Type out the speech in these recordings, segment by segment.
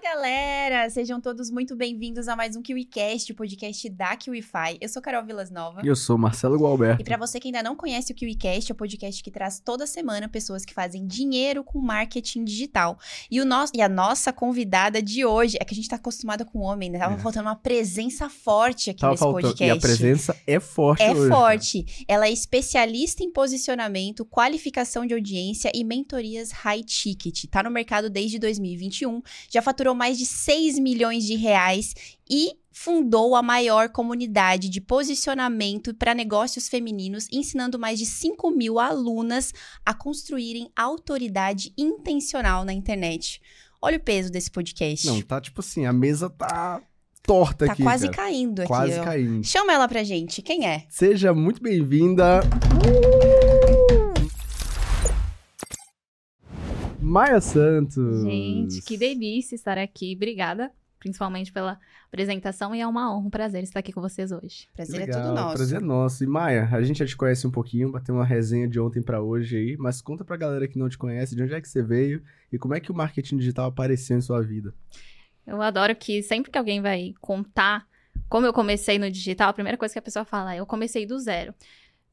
galera! Sejam todos muito bem-vindos a mais um KiwiCast, o podcast da KiwiFi. Eu sou Carol Vilas Nova. E eu sou Marcelo Gualberto. E para você que ainda não conhece o KiwiCast, é o podcast que traz toda semana pessoas que fazem dinheiro com marketing digital. E, o nosso, e a nossa convidada de hoje, é que a gente tá acostumada com homem, né? Tava é. faltando uma presença forte aqui Tava nesse faltando. podcast. E a presença é forte É hoje, forte. Ela é especialista em posicionamento, qualificação de audiência e mentorias high ticket. Tá no mercado desde 2021, já faturou mais de 6 milhões de reais e fundou a maior comunidade de posicionamento para negócios femininos, ensinando mais de 5 mil alunas a construírem autoridade intencional na internet. Olha o peso desse podcast. Não, tá tipo assim, a mesa tá torta tá aqui. quase cara. caindo aqui. Quase ó. caindo. Chama ela pra gente. Quem é? Seja muito bem-vinda. Maia Santos. Gente, que delícia estar aqui. Obrigada, principalmente pela apresentação. E é uma honra, um prazer estar aqui com vocês hoje. Prazer Legal, é todo nosso. Prazer é nosso. E Maia, a gente já te conhece um pouquinho, bateu uma resenha de ontem pra hoje aí, mas conta pra galera que não te conhece de onde é que você veio e como é que o marketing digital apareceu em sua vida. Eu adoro que sempre que alguém vai contar como eu comecei no digital, a primeira coisa que a pessoa fala é: eu comecei do zero.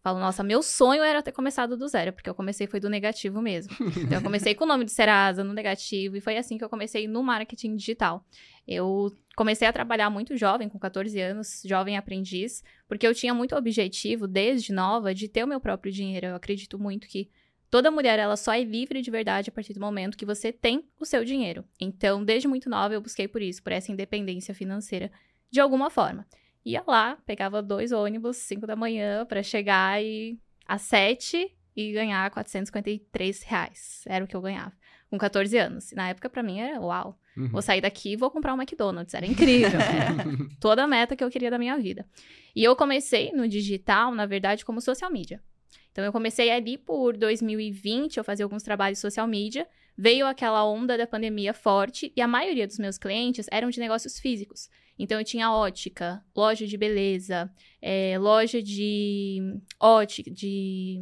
Falo, nossa, meu sonho era ter começado do zero, porque eu comecei foi do negativo mesmo. Então, eu comecei com o nome do Serasa, no negativo, e foi assim que eu comecei no marketing digital. Eu comecei a trabalhar muito jovem, com 14 anos, jovem aprendiz, porque eu tinha muito objetivo, desde nova, de ter o meu próprio dinheiro. Eu acredito muito que toda mulher, ela só é livre de verdade a partir do momento que você tem o seu dinheiro. Então, desde muito nova, eu busquei por isso, por essa independência financeira, de alguma forma ia lá, pegava dois ônibus, 5 da manhã, para chegar e às 7 e ganhar 453 reais. Era o que eu ganhava. Com 14 anos. Na época, para mim, era uau. Uhum. Vou sair daqui e vou comprar um McDonald's. Era incrível. Era toda a meta que eu queria da minha vida. E eu comecei no digital, na verdade, como social media. Então, eu comecei ali por 2020, eu fazia alguns trabalhos social media. Veio aquela onda da pandemia forte e a maioria dos meus clientes eram de negócios físicos. Então, eu tinha ótica, loja de beleza, é, loja de ótica, de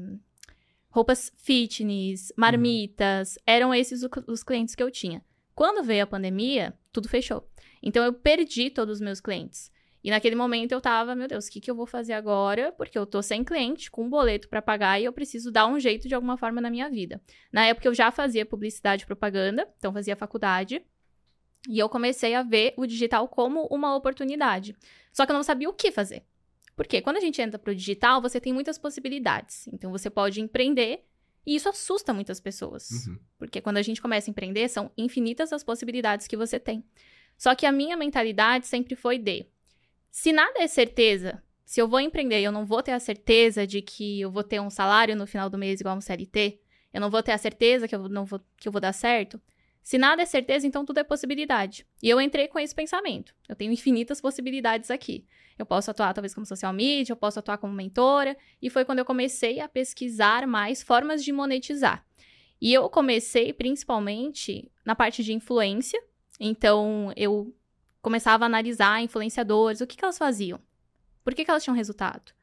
roupas fitness, marmitas. Uhum. Eram esses os clientes que eu tinha. Quando veio a pandemia, tudo fechou. Então, eu perdi todos os meus clientes. E naquele momento eu tava, meu Deus, o que, que eu vou fazer agora? Porque eu tô sem cliente, com um boleto para pagar e eu preciso dar um jeito de alguma forma na minha vida. Na época eu já fazia publicidade e propaganda, então fazia faculdade. E eu comecei a ver o digital como uma oportunidade. Só que eu não sabia o que fazer. Porque quando a gente entra pro digital, você tem muitas possibilidades. Então você pode empreender e isso assusta muitas pessoas. Uhum. Porque quando a gente começa a empreender, são infinitas as possibilidades que você tem. Só que a minha mentalidade sempre foi de se nada é certeza, se eu vou empreender e eu não vou ter a certeza de que eu vou ter um salário no final do mês igual um CLT, eu não vou ter a certeza que eu, não vou, que eu vou dar certo. Se nada é certeza, então tudo é possibilidade. E eu entrei com esse pensamento. Eu tenho infinitas possibilidades aqui. Eu posso atuar talvez como social media, eu posso atuar como mentora. E foi quando eu comecei a pesquisar mais formas de monetizar. E eu comecei principalmente na parte de influência. Então, eu começava a analisar influenciadores, o que, que elas faziam, por que, que elas tinham resultado,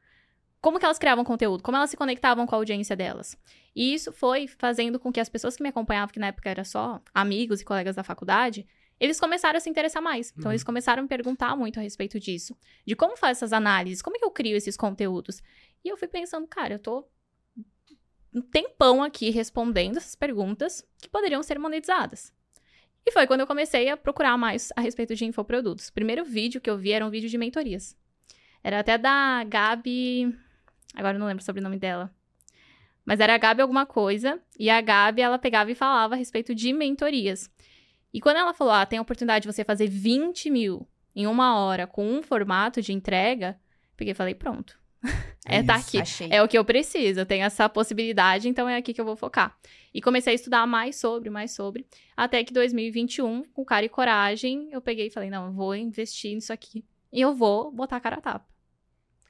como que elas criavam conteúdo, como elas se conectavam com a audiência delas. E isso foi fazendo com que as pessoas que me acompanhavam, que na época era só amigos e colegas da faculdade, eles começaram a se interessar mais. Então, Uhum. eles começaram a me perguntar muito a respeito disso. De como faz essas análises, como é que eu crio esses conteúdos. E eu fui pensando, cara, eu tô um tempão aqui respondendo essas perguntas que poderiam ser monetizadas. E foi quando eu comecei a procurar mais a respeito de infoprodutos. O primeiro vídeo que eu vi era um vídeo de mentorias. Era até da Gabi. Agora eu não lembro o sobrenome dela. Mas era a Gabi alguma coisa. E a Gabi, ela pegava e falava a respeito de mentorias. E quando ela falou, ah, tem a oportunidade de você fazer 20 mil em uma hora com um formato de entrega, peguei e falei, pronto. É, tá Isso. aqui. Achei. É o que eu preciso, eu tenho essa possibilidade, então é aqui que eu vou focar. E comecei a estudar mais sobre, mais sobre, até que 2021, com cara e coragem, eu peguei e falei, não, eu vou investir nisso aqui e eu vou botar a cara a tapa.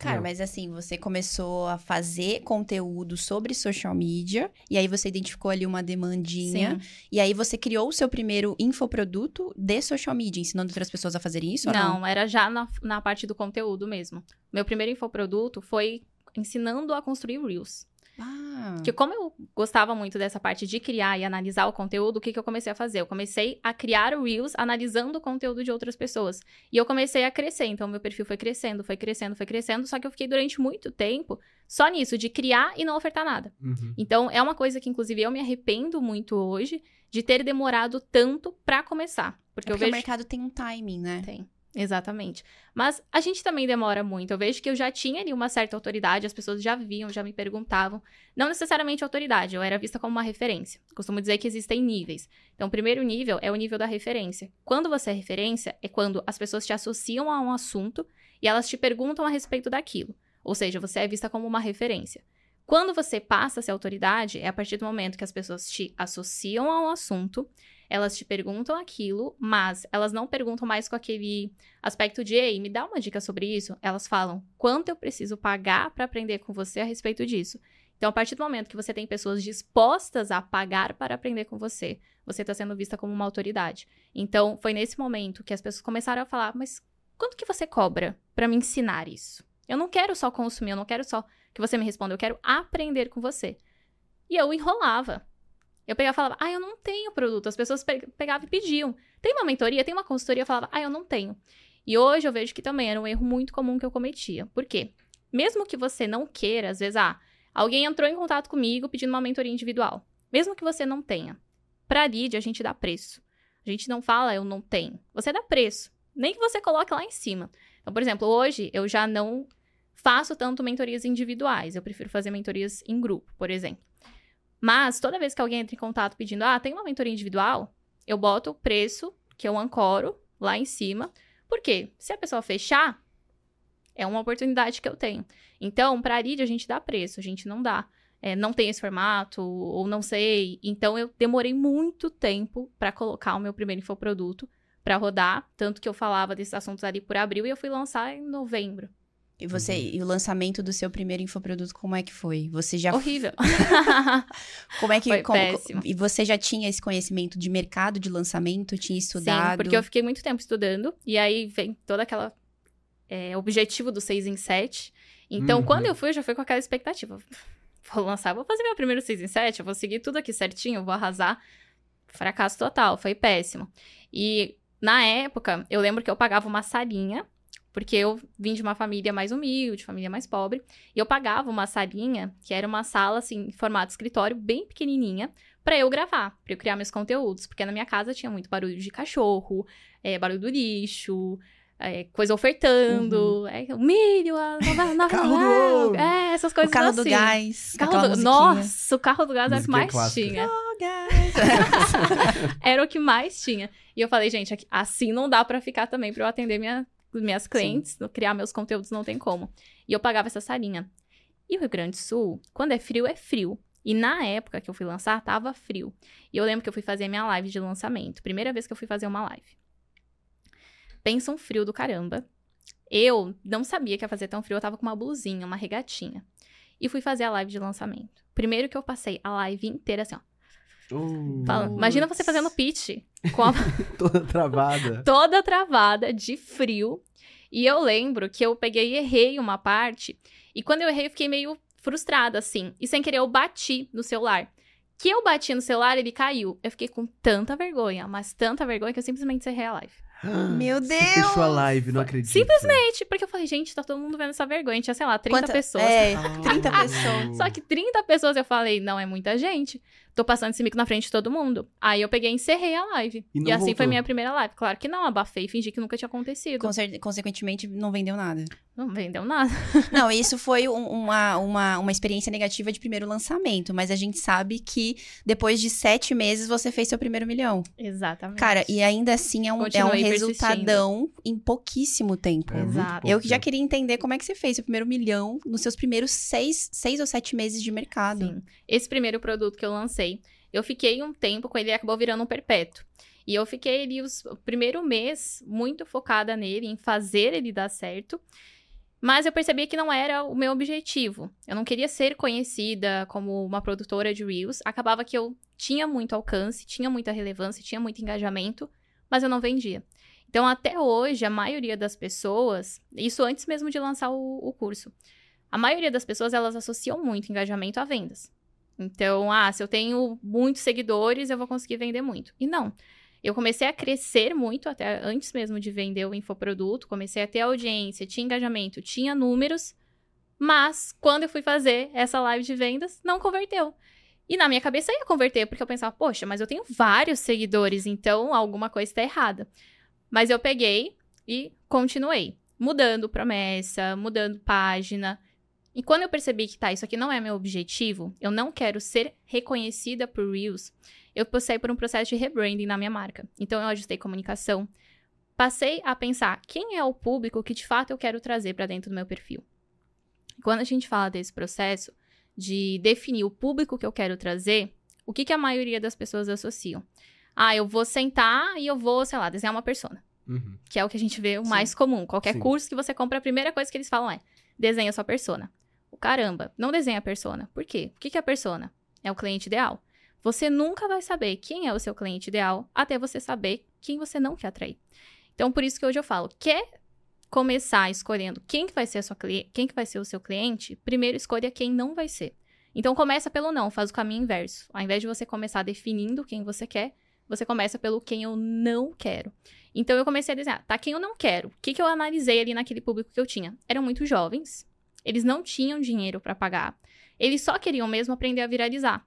Cara, Não. mas assim, você começou a fazer conteúdo sobre social media, e aí você identificou ali uma demandinha, e aí você criou o seu primeiro infoproduto de social media, ensinando outras pessoas a fazerem isso não? Não, era já na, na parte do conteúdo mesmo. Meu primeiro infoproduto foi ensinando a construir Reels. Ah, Porque como eu gostava muito dessa parte de criar e analisar o conteúdo, o que, que eu comecei a fazer? Eu comecei a criar o Reels analisando o conteúdo de outras pessoas. E eu comecei a crescer, então meu perfil foi crescendo, foi crescendo, foi crescendo, só que eu fiquei durante muito tempo só nisso, de criar e não ofertar nada. Uhum. Então, é uma coisa que, inclusive, eu me arrependo muito hoje de ter demorado tanto pra começar. Porque, porque eu o vejo. mercado tem um timing, né? Tem. Exatamente. Mas a gente também demora muito. Eu vejo que eu já tinha ali uma certa autoridade, as pessoas já viam, já me perguntavam. Não necessariamente autoridade, eu era vista como uma referência. Costumo dizer que existem níveis. Então, o primeiro nível é o nível da referência. Quando você é referência, é quando as pessoas te associam a um assunto e elas te perguntam a respeito daquilo. Ou seja, você é vista como uma referência. Quando você passa a ser autoridade, é a partir do momento que as pessoas te associam a um assunto, elas te perguntam aquilo, mas elas não perguntam mais com aquele aspecto de, ei, me dá uma dica sobre isso. Elas falam, quanto eu preciso pagar para aprender com você a respeito disso. Então, a partir do momento que você tem pessoas dispostas a pagar para aprender com você, você está sendo vista como uma autoridade. Então, foi nesse momento que as pessoas começaram a falar, mas quanto que você cobra para me ensinar isso? Eu não quero só consumir, eu não quero só que você me responda, eu quero aprender com você. E eu enrolava. Eu pegava e falava, ah, eu não tenho produto. As pessoas pe pegavam e pediam. Tem uma mentoria, tem uma consultoria, eu falava, ah, eu não tenho. E hoje eu vejo que também era um erro muito comum que eu cometia. Por quê? Mesmo que você não queira, às vezes, ah, alguém entrou em contato comigo pedindo uma mentoria individual. Mesmo que você não tenha. Pra lead, a gente dá preço. A gente não fala, eu não tenho. Você dá preço. Nem que você coloque lá em cima. Então, por exemplo, hoje eu já não faço tanto mentorias individuais. Eu prefiro fazer mentorias em grupo, por exemplo. Mas toda vez que alguém entra em contato pedindo, ah, tem uma mentoria individual, eu boto o preço que eu ancoro lá em cima. Porque se a pessoa fechar, é uma oportunidade que eu tenho. Então, para a lead, a gente dá preço, a gente não dá. É, não tem esse formato, ou não sei. Então, eu demorei muito tempo para colocar o meu primeiro infoproduto para rodar. Tanto que eu falava desses assuntos ali por abril e eu fui lançar em novembro. E você, Uhum. e o lançamento do seu primeiro infoproduto, como é que foi? Você já Horrível. Como é que Foi como- péssimo. E você já tinha esse conhecimento de mercado de lançamento, tinha estudado? Sim, porque eu fiquei muito tempo estudando. E aí vem toda aquela é, objetivo do 6 em 7. Então, Uhum. quando eu fui, eu já fui com aquela expectativa. Vou lançar, vou fazer meu primeiro 6 em 7, eu vou seguir tudo aqui certinho, vou arrasar. Fracasso total, foi péssimo. E na época, eu lembro que eu pagava uma salinha, porque eu vim de uma família mais humilde, família mais pobre, e eu pagava uma salinha, que era uma sala, assim, em formato escritório, bem pequenininha, pra eu gravar, pra eu criar meus conteúdos, porque na minha casa tinha muito barulho de cachorro, é, barulho do lixo, é, coisa ofertando, é, o milho, a nova, nova Carro do é, essas o coisas carro assim. do gás, Carro do... Nossa, o carro do gás era o que mais clássica. tinha. Oh, gás. Era o que mais tinha. E eu falei, gente, assim não dá pra ficar também pra eu atender minha, minhas clientes, criar meus conteúdos, não tem como. E eu pagava essa salinha. E o Rio Grande do Sul, quando é frio, é frio. E na época que eu fui lançar, tava frio. E eu lembro que eu fui fazer a minha live de lançamento. Primeira vez que eu fui fazer uma live. Pensa um frio do caramba. Eu não sabia que ia fazer tão frio, eu tava com uma blusinha, uma regatinha. E fui fazer a live de lançamento. Primeiro que eu passei a live inteira assim, ó. Uh, falando. Imagina você fazendo pitch com a toda travada. toda travada, de frio. E eu lembro que eu peguei e errei uma parte. E quando eu errei, eu fiquei meio frustrada, assim. E sem querer, eu bati no celular. Que eu bati no celular, ele caiu. Eu fiquei com tanta vergonha, mas tanta vergonha que eu simplesmente encerrei a live. Meu Você Deus! fechou a live, não acredito. Simplesmente, porque eu falei, gente, tá todo mundo vendo essa vergonha. Tinha, sei lá, 30 Quanta- pessoas. É, Ah. 30 pessoas. Só que 30 pessoas eu falei, não é muita gente. Tô passando esse mico na frente de todo mundo. Aí eu peguei e encerrei a live. E E, assim foi voltou? minha primeira live. Claro que não, abafei e fingi que nunca tinha acontecido. Conse- Consequentemente, não vendeu nada. Não vendeu nada. Não, isso foi um- uma, uma, uma experiência negativa de primeiro lançamento, mas a gente sabe que depois de sete meses você fez seu primeiro milhão. Exatamente. Cara, e ainda assim é um, é um resultadão em pouquíssimo tempo. É Exato. Eu já queria entender como é que você fez seu primeiro milhão nos seus primeiros seis, seis ou sete meses de mercado. Sim. Esse primeiro produto que eu lancei, eu fiquei um tempo com ele e acabou virando um perpétuo. E eu fiquei ali os- o primeiro mês muito focada nele, em fazer ele dar certo. Mas eu percebi que não era o meu objetivo. Eu não queria ser conhecida como uma produtora de Reels. Acabava que eu tinha muito alcance, tinha muita relevância, tinha muito engajamento, mas eu não vendia. Então, até hoje, a maioria das pessoas, isso antes mesmo de lançar o, o curso, A maioria das pessoas, elas associam muito engajamento a vendas. Então, ah, se eu tenho muitos seguidores, eu vou conseguir vender muito. E não. Eu comecei a crescer muito, até antes mesmo de vender o infoproduto, comecei a ter audiência, tinha engajamento, tinha números, mas quando eu fui fazer essa live de vendas, não converteu. E na minha cabeça ia converter, porque eu pensava, poxa, mas eu tenho vários seguidores, então alguma coisa está errada. Mas eu peguei e continuei, mudando promessa, mudando página. E quando eu percebi que, tá, isso aqui não é meu objetivo, eu não quero ser reconhecida por Reels, eu passei por um processo de rebranding na minha marca. Então, eu ajustei comunicação. Passei a pensar quem é o público que de fato eu quero trazer para dentro do meu perfil. Quando a gente fala desse processo de definir o público que eu quero trazer, o que, que a maioria das pessoas associam? Ah, eu vou sentar e eu vou, sei lá, desenhar uma persona. Uhum. Que é o que a gente vê o Sim. mais comum. Qualquer Sim. curso que você compra, a primeira coisa que eles falam é: desenha sua persona. Caramba, não desenha a persona. Por quê? O que é a persona? É o cliente ideal. Você nunca vai saber quem é o seu cliente ideal até você saber quem você não quer atrair. Então, por isso que hoje eu falo, quer começar escolhendo quem que vai ser a sua quem que vai ser o seu cliente, primeiro escolha quem não vai ser. Então começa pelo não, faz o caminho inverso. Ao invés de você começar definindo quem você quer, você começa pelo quem eu não quero. Então eu comecei a desenhar, tá, quem eu não quero. O que, que eu analisei ali naquele público que eu tinha? Eram muito jovens, eles não tinham dinheiro para pagar, eles só queriam mesmo aprender a viralizar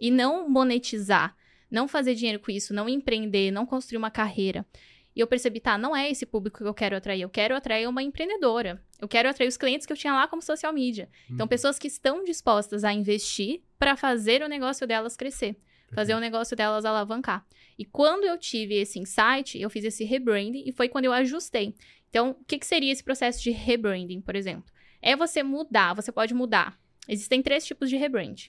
e não monetizar, não fazer dinheiro com isso, não empreender, não construir uma carreira. E eu percebi, tá, não é esse público que eu quero atrair, eu quero atrair uma empreendedora. Eu quero atrair os clientes que eu tinha lá como social media. Então, Uhum. pessoas que estão dispostas a investir para fazer o negócio delas crescer, fazer o negócio delas alavancar. E quando eu tive esse insight, eu fiz esse rebranding e foi quando eu ajustei. Então, o que, que seria esse processo de rebranding, por exemplo? É você mudar, você pode mudar. Existem três tipos de rebrand.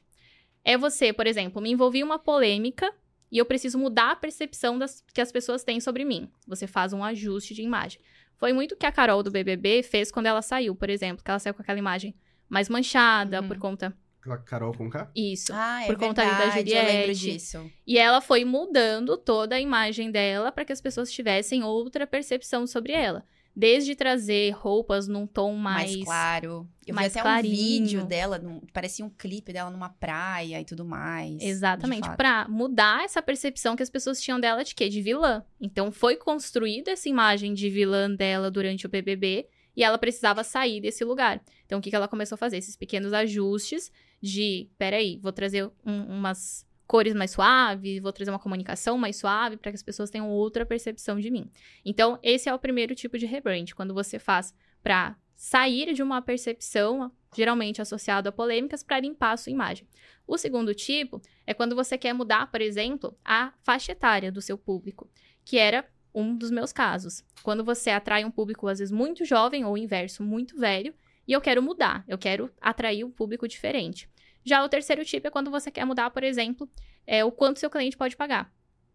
É você, por exemplo, me envolvi em uma polêmica e eu preciso mudar a percepção das, que as pessoas têm sobre mim. Você faz um ajuste de imagem. Foi muito o que a Carol do BBB fez quando ela saiu, por exemplo, que ela saiu com aquela imagem mais manchada Uhum. por conta Aquela Carol com K? isso. Ah, é por conta ali da verdade, eu lembro Juliette. disso. E ela foi mudando toda a imagem dela para que as pessoas tivessem outra percepção sobre ela. Desde trazer roupas num tom mais, Mais, claro. Eu mais vi até clarinho. um vídeo dela, num- parecia um clipe dela numa praia e tudo mais. Exatamente, pra mudar essa percepção que as pessoas tinham dela de quê? De vilã. Então foi construída essa imagem de vilã dela durante o BBB e ela precisava sair desse lugar. Então o que, que ela começou a fazer? Esses pequenos ajustes de, peraí, vou trazer um- umas cores mais suaves, vou trazer uma comunicação mais suave para que as pessoas tenham outra percepção de mim. Então esse é o primeiro tipo de rebrand, quando você faz para sair de uma percepção geralmente associado a polêmicas para limpar a sua imagem. O segundo tipo é quando você quer mudar, por exemplo, a faixa etária do seu público, que era um dos meus casos. Quando você atrai um público, às vezes, muito jovem ou inverso, muito velho, e eu quero mudar, eu quero atrair um público diferente. Já o terceiro tipo é quando você quer mudar, por exemplo, é o quanto seu cliente pode pagar.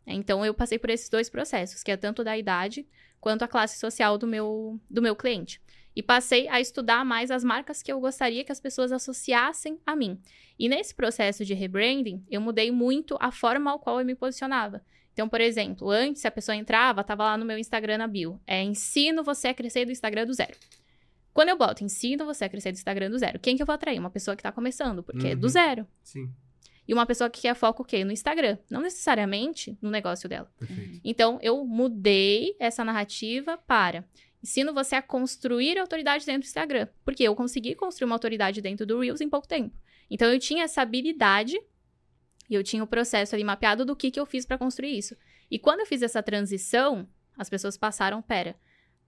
Então, eu passei por esses dois processos, que é tanto da idade quanto a classe social do meu, do meu cliente. E passei a estudar mais as marcas que eu gostaria que as pessoas associassem a mim. E nesse processo de rebranding, eu mudei muito a forma ao qual eu me posicionava. Então, por exemplo, antes a pessoa entrava, tava lá no meu Instagram na bio. É ensino você a crescer do Instagram do zero. Quando eu boto ensino você a crescer do Instagram do zero, quem que eu vou atrair? Uma pessoa que tá começando, porque é do Uhum. zero. Sim, E uma pessoa que quer foco o quê? No Instagram. Não necessariamente no negócio dela. perfeito. Então, eu mudei essa narrativa para ensino você a construir autoridade dentro do Instagram. Porque eu consegui construir uma autoridade dentro do Reels em pouco tempo. Então, eu tinha essa habilidade e eu tinha o processo ali mapeado do que, que eu fiz para construir isso. E quando eu fiz essa transição, as pessoas passaram, pera,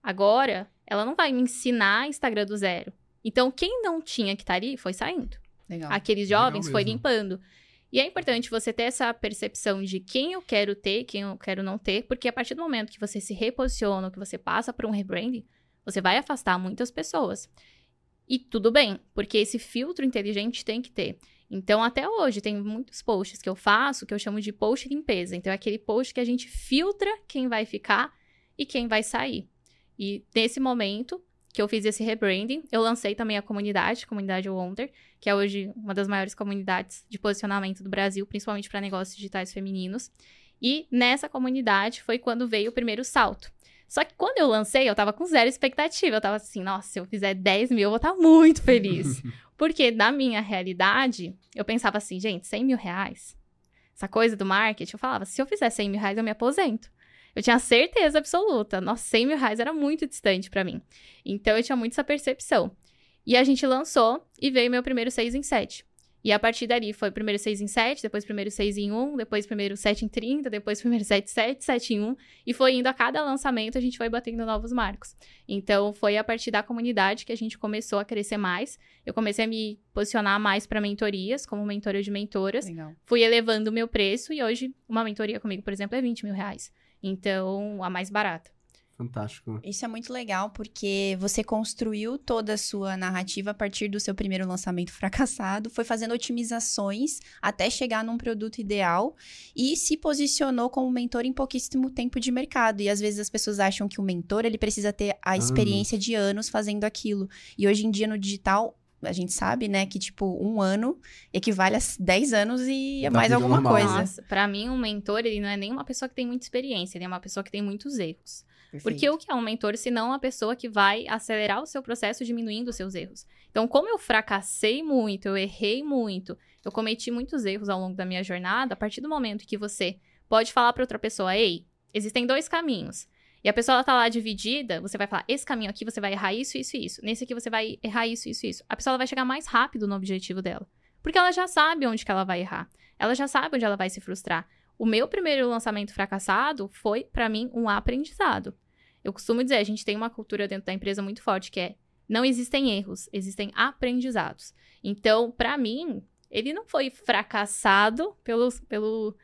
agora ela não vai me ensinar Instagram do zero. Então, quem não tinha que estar ali foi saindo. Legal. Aqueles Legal jovens foi mesmo. limpando. E é importante você ter essa percepção de quem eu quero ter, quem eu quero não ter, porque a partir do momento que você se reposiciona, que você passa por um rebranding, você vai afastar muitas pessoas. E tudo bem, porque esse filtro inteligente tem que ter. Então, até hoje, tem muitos posts que eu faço que eu chamo de post limpeza. Então, é aquele post que a gente filtra quem vai ficar e quem vai sair. E nesse momento que eu fiz esse rebranding, eu lancei também a comunidade, comunidade Wonder, que é hoje uma das maiores comunidades de posicionamento do Brasil, principalmente para negócios digitais femininos. E nessa comunidade foi quando veio o primeiro salto. Só que quando eu lancei, eu tava com zero expectativa. Eu tava assim, nossa, se eu fizer 10 mil, eu vou estar tá muito feliz. Porque na minha realidade, eu pensava assim, gente, 100 mil reais, essa coisa do marketing, eu falava, se eu fizer 100 mil reais, eu me aposento. Eu tinha certeza absoluta. Nossa, 100 mil reais era muito distante para mim. Então, eu tinha muito essa percepção. E a gente lançou e veio meu primeiro 6 em 7. E a partir dali foi primeiro 6 em 7, depois primeiro 6 em 1, depois primeiro 7 em 30, depois primeiro 7 em 7, 7 em 1. E foi indo a cada lançamento, a gente foi batendo novos marcos. Então, foi a partir da comunidade que a gente começou a crescer mais. Eu comecei a me posicionar mais para mentorias, como mentora de mentoras. Legal. Fui elevando o meu preço e hoje uma mentoria comigo, por exemplo, é 20 mil reais. Então, a mais barata. Fantástico. Isso é muito legal porque você construiu toda a sua narrativa a partir do seu primeiro lançamento fracassado, foi fazendo otimizações até chegar num produto ideal e se posicionou como mentor em pouquíssimo tempo de mercado. E às vezes as pessoas acham que o mentor ele precisa ter a experiência de anos fazendo aquilo. E hoje em dia no digital a gente sabe, né, que, tipo, um ano equivale a 10 anos e é Da mais alguma normal, né? coisa. Nossa, pra mim, um mentor, ele não é nem uma pessoa que tem muita experiência, ele é uma pessoa que tem muitos erros. Porque o que é um mentor, se não uma pessoa que vai acelerar o seu processo diminuindo os seus erros? Então, como eu fracassei muito, eu errei muito, eu cometi muitos erros ao longo da minha jornada, a partir do momento que você pode falar para outra pessoa, ei, existem dois caminhos. E a pessoa ela tá lá dividida, você vai falar, esse caminho aqui você vai errar isso, isso e isso. Nesse aqui você vai errar isso, isso e isso. A pessoa vai chegar mais rápido no objetivo dela. Porque ela já sabe onde que ela vai errar. Ela já sabe onde ela vai se frustrar. O meu primeiro lançamento fracassado foi, para mim, um aprendizado. Eu costumo dizer, a gente tem uma cultura dentro da empresa muito forte que é não existem erros, existem aprendizados. Então, para mim, ele não foi fracassado pelo, pelo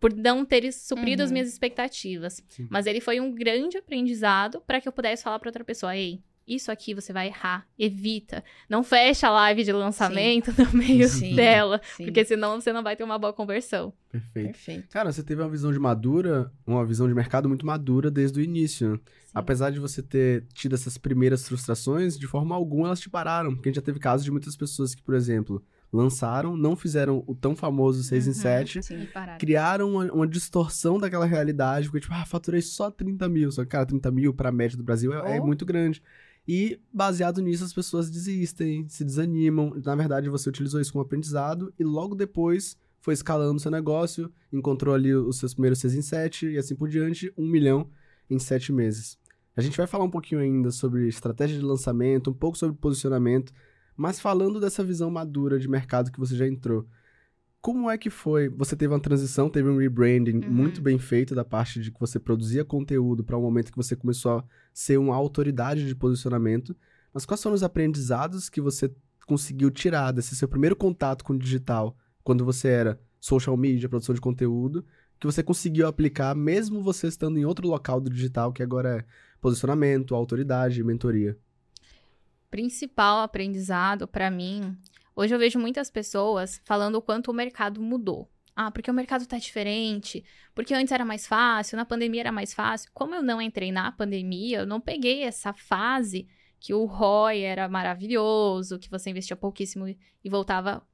por não ter suprido as Uhum. minhas expectativas, Sim. mas ele foi um grande aprendizado para que eu pudesse falar para outra pessoa, ei, isso aqui você vai errar, evita, não fecha a live de lançamento no meio Sim. dela, Sim, porque senão você não vai ter uma boa conversão. Perfeito. perfeito. Cara, você teve uma visão de madura, uma visão de mercado muito madura desde o início. Sim. Apesar de você ter tido essas primeiras frustrações, de forma alguma elas te pararam. Porque a gente já teve casos de muitas pessoas que, por exemplo, lançaram, não fizeram o tão famoso 6 em Uhum. 7, Sim. E parar. criaram uma, uma distorção daquela realidade, porque, tipo, ah, faturei só 30 mil. Só que, cara, 30 mil pra média do Brasil é, é Oh. muito grande. E, baseado nisso, as pessoas desistem, se desanimam. Na verdade, você utilizou isso como aprendizado e logo depois foi escalando seu negócio, encontrou ali os seus primeiros 6 em 7 e assim por diante, um milhão em 7 meses. A gente vai falar um pouquinho ainda sobre estratégia de lançamento, um pouco sobre posicionamento, mas falando dessa visão madura de mercado que você já entrou. Como é que foi? Você teve uma transição, teve um rebranding Uhum. muito bem feito da parte de que você produzia conteúdo para um momento que você começou a ser uma autoridade de posicionamento. Mas quais foram os aprendizados que você conseguiu tirar desse seu primeiro contato com o digital, quando você era social media, produção de conteúdo, que você conseguiu aplicar mesmo você estando em outro local do digital, que agora é posicionamento, autoridade, mentoria? Principal aprendizado pra mim, hoje eu vejo muitas pessoas falando o quanto o mercado mudou. Ah, porque o mercado tá diferente, porque antes era mais fácil, na pandemia era mais fácil. Como eu não entrei na pandemia, eu não peguei essa fase que o ROI era maravilhoso, que você investia pouquíssimo e voltava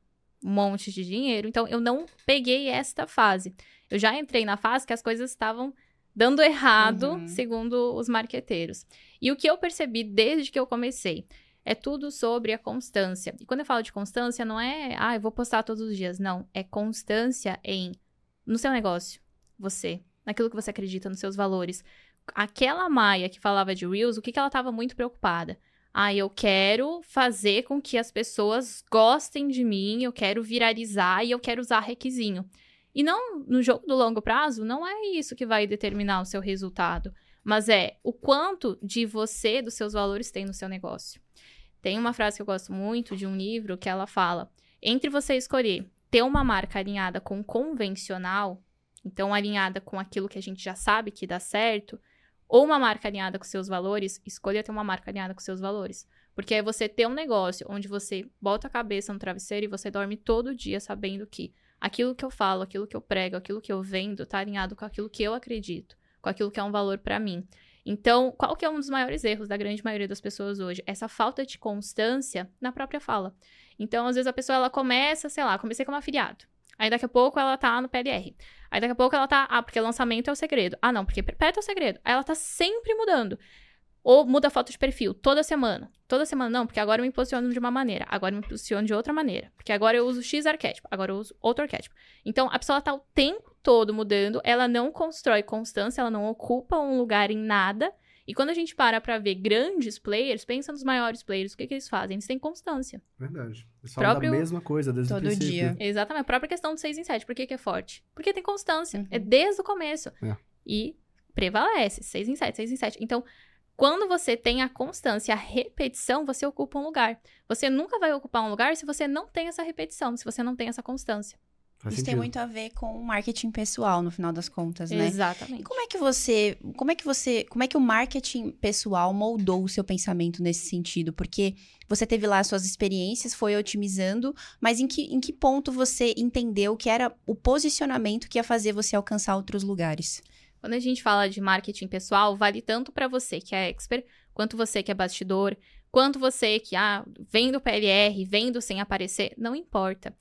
um monte de dinheiro. Então, eu não peguei esta fase. Eu já entrei na fase que as coisas estavam dando errado, Uhum. segundo os marqueteiros. E o que eu percebi desde que eu comecei é tudo sobre a constância. E quando eu falo de constância, não é, ah, eu vou postar todos os dias. Não, é constância em no seu negócio, você, naquilo que você acredita, nos seus valores. Aquela Maia que falava de Reels, o que, que ela estava muito preocupada? Ah, eu quero fazer com que as pessoas gostem de mim, eu quero viralizar e eu quero usar requisinho. E não, no jogo do longo prazo, não é isso que vai determinar o seu resultado. Mas é o quanto de você, dos seus valores, tem no seu negócio. Tem uma frase que eu gosto muito de um livro que ela fala: entre você escolher ter uma marca alinhada com convencional, então alinhada com aquilo que a gente já sabe que dá certo, ou uma marca alinhada com seus valores, escolha ter uma marca alinhada com seus valores. Porque é você ter um negócio onde você bota a cabeça no travesseiro e você dorme todo dia sabendo que aquilo que eu falo, aquilo que eu prego, aquilo que eu vendo tá alinhado com aquilo que eu acredito, com aquilo que é um valor para mim. Então, qual que é um dos maiores erros da grande maioria das pessoas hoje? Essa falta de constância na própria fala. Então, às vezes a pessoa ela começa, sei lá, comecei como afiliado. Aí daqui a pouco ela tá no PLR. Aí daqui a pouco ela tá, ah, porque lançamento é o segredo. Ah, não, porque perpétuo é o segredo. Aí ela tá sempre mudando. Ou muda a foto de perfil toda semana. Toda semana não, porque agora eu me posiciono de uma maneira, agora eu me posiciono de outra maneira. Porque agora eu uso X arquétipo, agora eu uso outro arquétipo. Então a pessoa tá o tempo todo mudando, ela não constrói constância, ela não ocupa um lugar em nada. E quando a gente para pra ver grandes players, pensa nos maiores players, o que, que eles fazem? Eles têm constância. Verdade. Eles falam Próprio- da mesma coisa desde Todo o princípio. dia. Exatamente. A própria questão do 6 em 7. Por que, que é forte? Porque tem constância. Uhum. É desde o começo. É. E prevalece. 6 em 7, 6 em 7. Então, quando você tem a constância, a repetição, você ocupa um lugar. Você nunca vai ocupar um lugar se você não tem essa repetição, se você não tem essa constância. Faz Isso tem sentido. muito a ver com o marketing pessoal, no final das contas, né? E Exatamente. como é que você, como é que você, como é que o marketing pessoal moldou o seu pensamento nesse sentido? Porque você teve lá as suas experiências, foi otimizando, mas em que, em que ponto você entendeu que era o posicionamento que ia fazer você alcançar outros lugares? Quando a gente fala de marketing pessoal, vale tanto para você que é expert, quanto você que é bastidor, quanto você que ah, vem do PLR, vendo sem aparecer, não importa.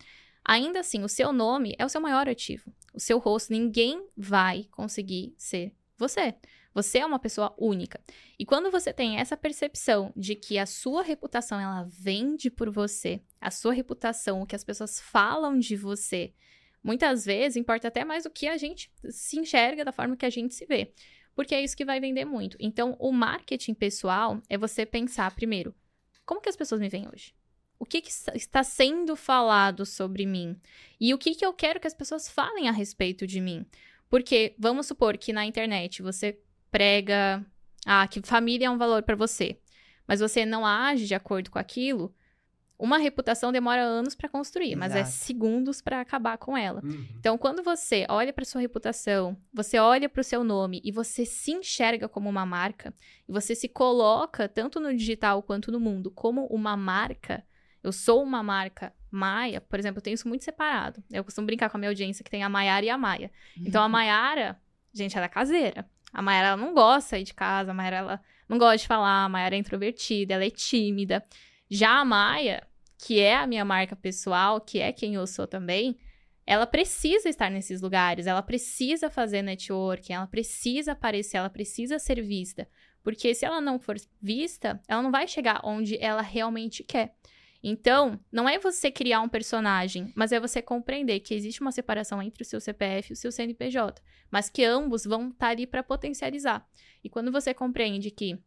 Ainda assim, o seu nome é o seu maior ativo. O seu rosto, ninguém vai conseguir ser você. Você é uma pessoa única. E quando você tem essa percepção de que a sua reputação ela vende por você, a sua reputação, o que as pessoas falam de você, muitas vezes importa até mais do que a gente se enxerga da forma que a gente se vê. Porque é isso que vai vender muito. Então, o marketing pessoal é você pensar primeiro, como que as pessoas me veem hoje? O que, que está sendo falado sobre mim? E o que, que eu quero que as pessoas falem a respeito de mim? Porque vamos supor que na internet você prega ah, que família é um valor para você, mas você não age de acordo com aquilo, uma reputação demora anos para construir, mas é Exato. segundos para acabar com ela. Uhum. Então, quando você olha para sua reputação, você olha para o seu nome e você se enxerga como uma marca, e você se coloca tanto no digital quanto no mundo como uma marca, eu sou uma marca Maia, por exemplo, eu tenho isso muito separado. Eu costumo brincar com a minha audiência que tem a Maiara e a Maia. Então, a Maiara, gente, ela é caseira. A Maiara ela não gosta de sair de casa, a Maiara ela não gosta de falar, a Maiara é introvertida, ela é tímida. Já a Maia, que é a minha marca pessoal, que é quem eu sou também, ela precisa estar nesses lugares, ela precisa fazer networking, ela precisa aparecer, ela precisa ser vista. Porque se ela não for vista, ela não vai chegar onde ela realmente quer. Então, não é você criar um personagem, mas é você compreender que existe uma separação entre o seu CPF e o seu CNPJ, mas que ambos vão estar ali para potencializar. E quando você compreende que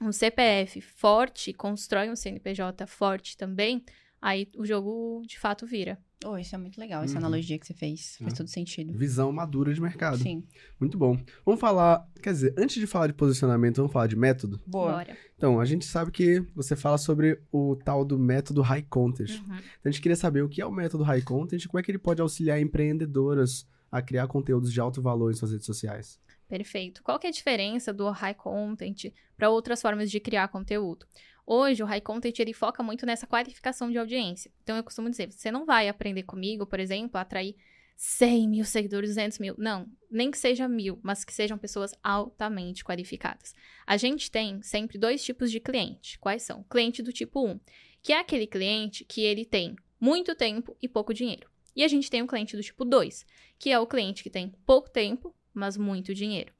um CPF forte constrói um CNPJ forte também, aí o jogo de fato vira. Oh, isso é muito legal, essa Uhum. analogia que você fez. Faz todo sentido. Visão madura de mercado. Sim. Muito bom. Vamos falar, quer dizer, antes de falar de posicionamento, vamos falar de método? Boa. Bora. Então, a gente sabe que você fala sobre o tal do método High Content. Uhum. Então, a gente queria saber o que é o método High Content e como é que ele pode auxiliar empreendedoras a criar conteúdos de alto valor em suas redes sociais. Perfeito. Qual que é a diferença do high content para outras formas de criar conteúdo? Hoje, o high content ele foca muito nessa qualificação de audiência. Então, eu costumo dizer, você não vai aprender comigo, por exemplo, a atrair 100 mil seguidores, 200 mil. Não, nem que seja mil, mas que sejam pessoas altamente qualificadas. A gente tem sempre dois tipos de cliente. Quais são? Cliente do tipo 1, que é aquele cliente que ele tem muito tempo e pouco dinheiro. E a gente tem o cliente do tipo 2, que é o cliente que tem pouco tempo, mas muito dinheiro.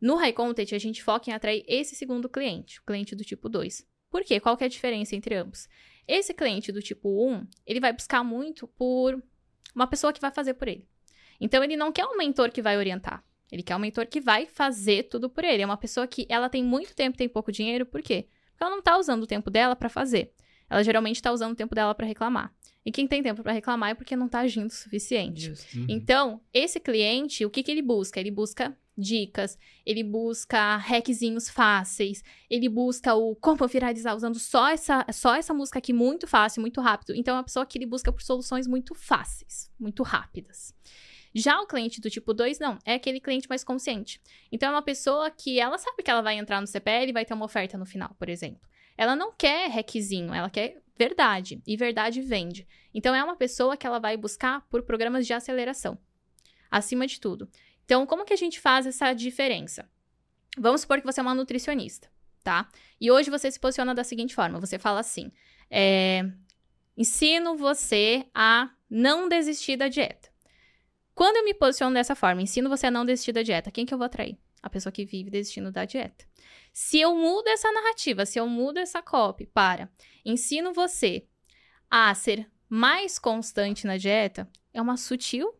No High Content, a gente foca em atrair esse segundo cliente, o cliente do tipo 2. Por quê? Qual que é a diferença entre ambos? Esse cliente do tipo 1, ele vai buscar muito por uma pessoa que vai fazer por ele. Então, ele não quer um mentor que vai orientar. Ele quer um mentor que vai fazer tudo por ele. É uma pessoa que ela tem muito tempo, tem pouco dinheiro. Por quê? Porque ela não tá usando o tempo dela para fazer. Ela geralmente tá usando o tempo dela para reclamar. E quem tem tempo para reclamar é porque não tá agindo o suficiente. Justo. Então, esse cliente, o que, que ele busca? Ele busca dicas, ele busca hackzinhos fáceis, ele busca o como viralizar usando só essa, só essa música aqui muito fácil, muito rápido. Então, é uma pessoa que ele busca por soluções muito fáceis, muito rápidas. Já o cliente do tipo 2, não, é aquele cliente mais consciente. Então, é uma pessoa que ela sabe que ela vai entrar no CPL e vai ter uma oferta no final, por exemplo. Ela não quer hackzinho, ela quer verdade. E verdade vende. Então, é uma pessoa que ela vai buscar por programas de aceleração. Acima de tudo. Então, como que a gente faz essa diferença? Vamos supor que você é uma nutricionista, tá? E hoje você se posiciona da seguinte forma: você fala assim, é, ensino você a não desistir da dieta. Quando eu me posiciono dessa forma, ensino você a não desistir da dieta, quem que eu vou atrair? A pessoa que vive desistindo da dieta. Se eu mudo essa narrativa, se eu mudo essa copy para ensino você a ser mais constante na dieta, é uma sutil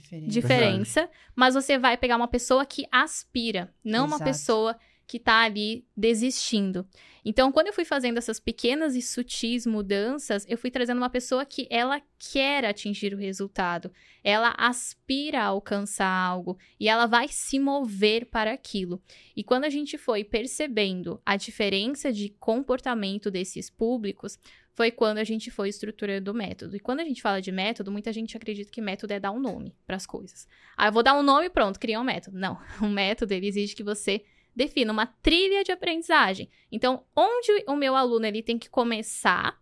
Diferente. diferença, mas você vai pegar uma pessoa que aspira, não uma Exato. pessoa que tá ali desistindo. Então, quando eu fui fazendo essas pequenas e sutis mudanças, eu fui trazendo uma pessoa que ela quer atingir o resultado, ela aspira a alcançar algo e ela vai se mover para aquilo. E quando a gente foi percebendo a diferença de comportamento desses públicos, foi quando a gente foi estruturando o método. E quando a gente fala de método, muita gente acredita que método é dar um nome para as coisas. Ah, eu vou dar um nome e pronto, criar um método. Não, um método ele exige que você defina uma trilha de aprendizagem. Então, onde o meu aluno ele tem que começar,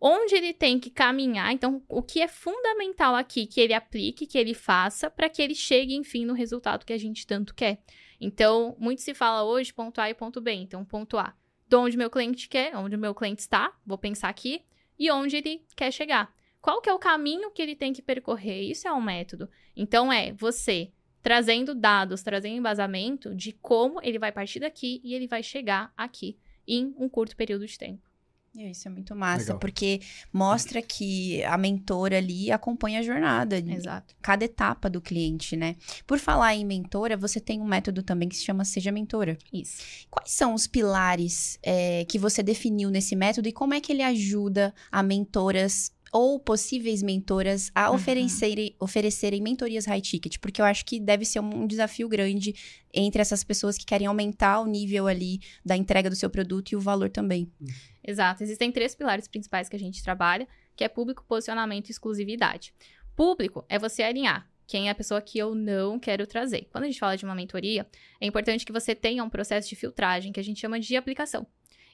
onde ele tem que caminhar. Então, o que é fundamental aqui que ele aplique, que ele faça, para que ele chegue, enfim, no resultado que a gente tanto quer. Então, muito se fala hoje ponto A e ponto B. Então, ponto A, de onde meu cliente quer, onde o meu cliente está, vou pensar aqui, e onde ele quer chegar. Qual que é o caminho que ele tem que percorrer? Isso é um método. Então, é você trazendo dados, trazendo embasamento de como ele vai partir daqui e ele vai chegar aqui em um curto período de tempo. E Isso é muito massa, Legal. porque mostra que a mentora ali acompanha a jornada, Exato. cada etapa do cliente, né? Por falar em mentora, você tem um método também que se chama Seja Mentora. Isso. Quais são os pilares é, que você definiu nesse método e como é que ele ajuda a mentoras ou possíveis mentoras a Uhum. oferecerem, oferecerem mentorias high ticket? Porque eu acho que deve ser um desafio grande entre essas pessoas que querem aumentar o nível ali da entrega do seu produto e o valor também. Exato. Existem três pilares principais que a gente trabalha, que é público, posicionamento e exclusividade. Público é você alinhar quem é a pessoa que eu não quero trazer. Quando a gente fala de uma mentoria, é importante que você tenha um processo de filtragem que a gente chama de aplicação.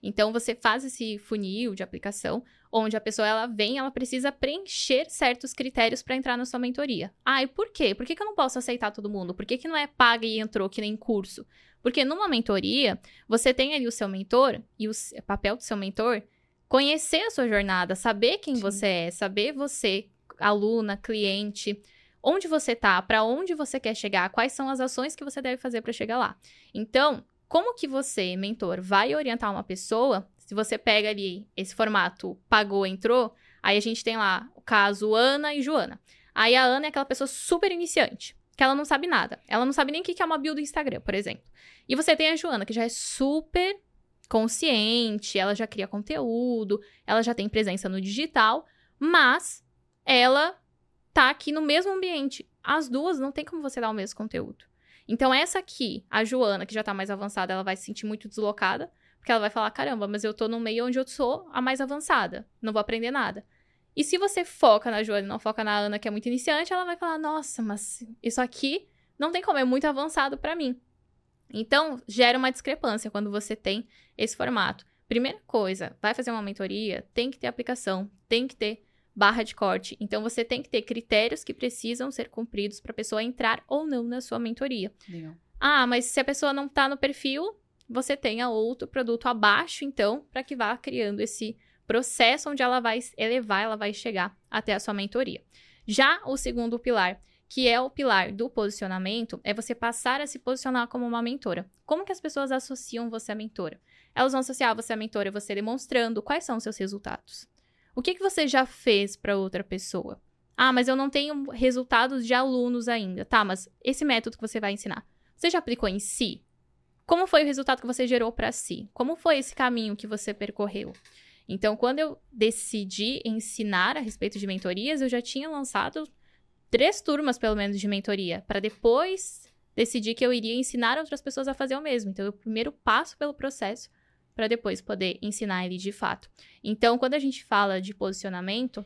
Então você faz esse funil de aplicação, onde a pessoa ela vem, ela precisa preencher certos critérios para entrar na sua mentoria. Ah, e por quê? Por que, que eu não posso aceitar todo mundo? Por que, que não é paga e entrou que nem curso? Porque numa mentoria, você tem ali o seu mentor e o papel do seu mentor conhecer a sua jornada, saber quem Sim. você é, saber você, aluna, cliente, onde você tá, para onde você quer chegar, quais são as ações que você deve fazer para chegar lá. Então, como que você, mentor, vai orientar uma pessoa? Se você pega ali esse formato pagou, entrou, aí a gente tem lá o caso Ana e Joana. Aí a Ana é aquela pessoa super iniciante, que ela não sabe nada. Ela não sabe nem o que é uma build do Instagram, por exemplo. E você tem a Joana, que já é super consciente, ela já cria conteúdo, ela já tem presença no digital, mas ela tá aqui no mesmo ambiente. As duas não tem como você dar o mesmo conteúdo. Então, essa aqui, a Joana, que já tá mais avançada, ela vai se sentir muito deslocada, porque ela vai falar: caramba, mas eu tô num meio onde eu sou a mais avançada, não vou aprender nada. E se você foca na Joana e não foca na Ana, que é muito iniciante, ela vai falar: nossa, mas isso aqui não tem como, é muito avançado pra mim. Então, gera uma discrepância quando você tem esse formato. Primeira coisa, vai fazer uma mentoria, tem que ter aplicação, tem que ter barra de corte. Então, você tem que ter critérios que precisam ser cumpridos para a pessoa entrar ou não na sua mentoria. Legal. Ah, mas se a pessoa não tá no perfil, você tenha outro produto abaixo, então, para que vá criando esse processo onde ela vai elevar, ela vai chegar até a sua mentoria. Já o segundo pilar, que é o pilar do posicionamento, é você passar a se posicionar como uma mentora. Como que as pessoas associam você à mentora? Elas vão associar você à mentora você demonstrando quais são os seus resultados. O que, que você já fez para outra pessoa? Ah, mas eu não tenho resultados de alunos ainda. Tá, mas esse método que você vai ensinar, você já aplicou em si? Como foi o resultado que você gerou para si? Como foi esse caminho que você percorreu? Então, quando eu decidi ensinar a respeito de mentorias, eu já tinha lançado três turmas, pelo menos, de mentoria, para depois decidir que eu iria ensinar outras pessoas a fazer o mesmo. Então, eu primeiro passo pelo processo para depois poder ensinar ele de fato. Então, quando a gente fala de posicionamento,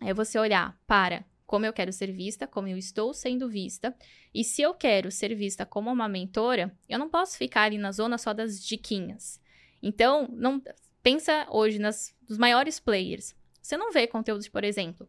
é você olhar para como eu quero ser vista, como eu estou sendo vista, e se eu quero ser vista como uma mentora, eu não posso ficar ali na zona só das diquinhas. Então, não pensa hoje nas, nos maiores players. Você não vê conteúdos, por exemplo,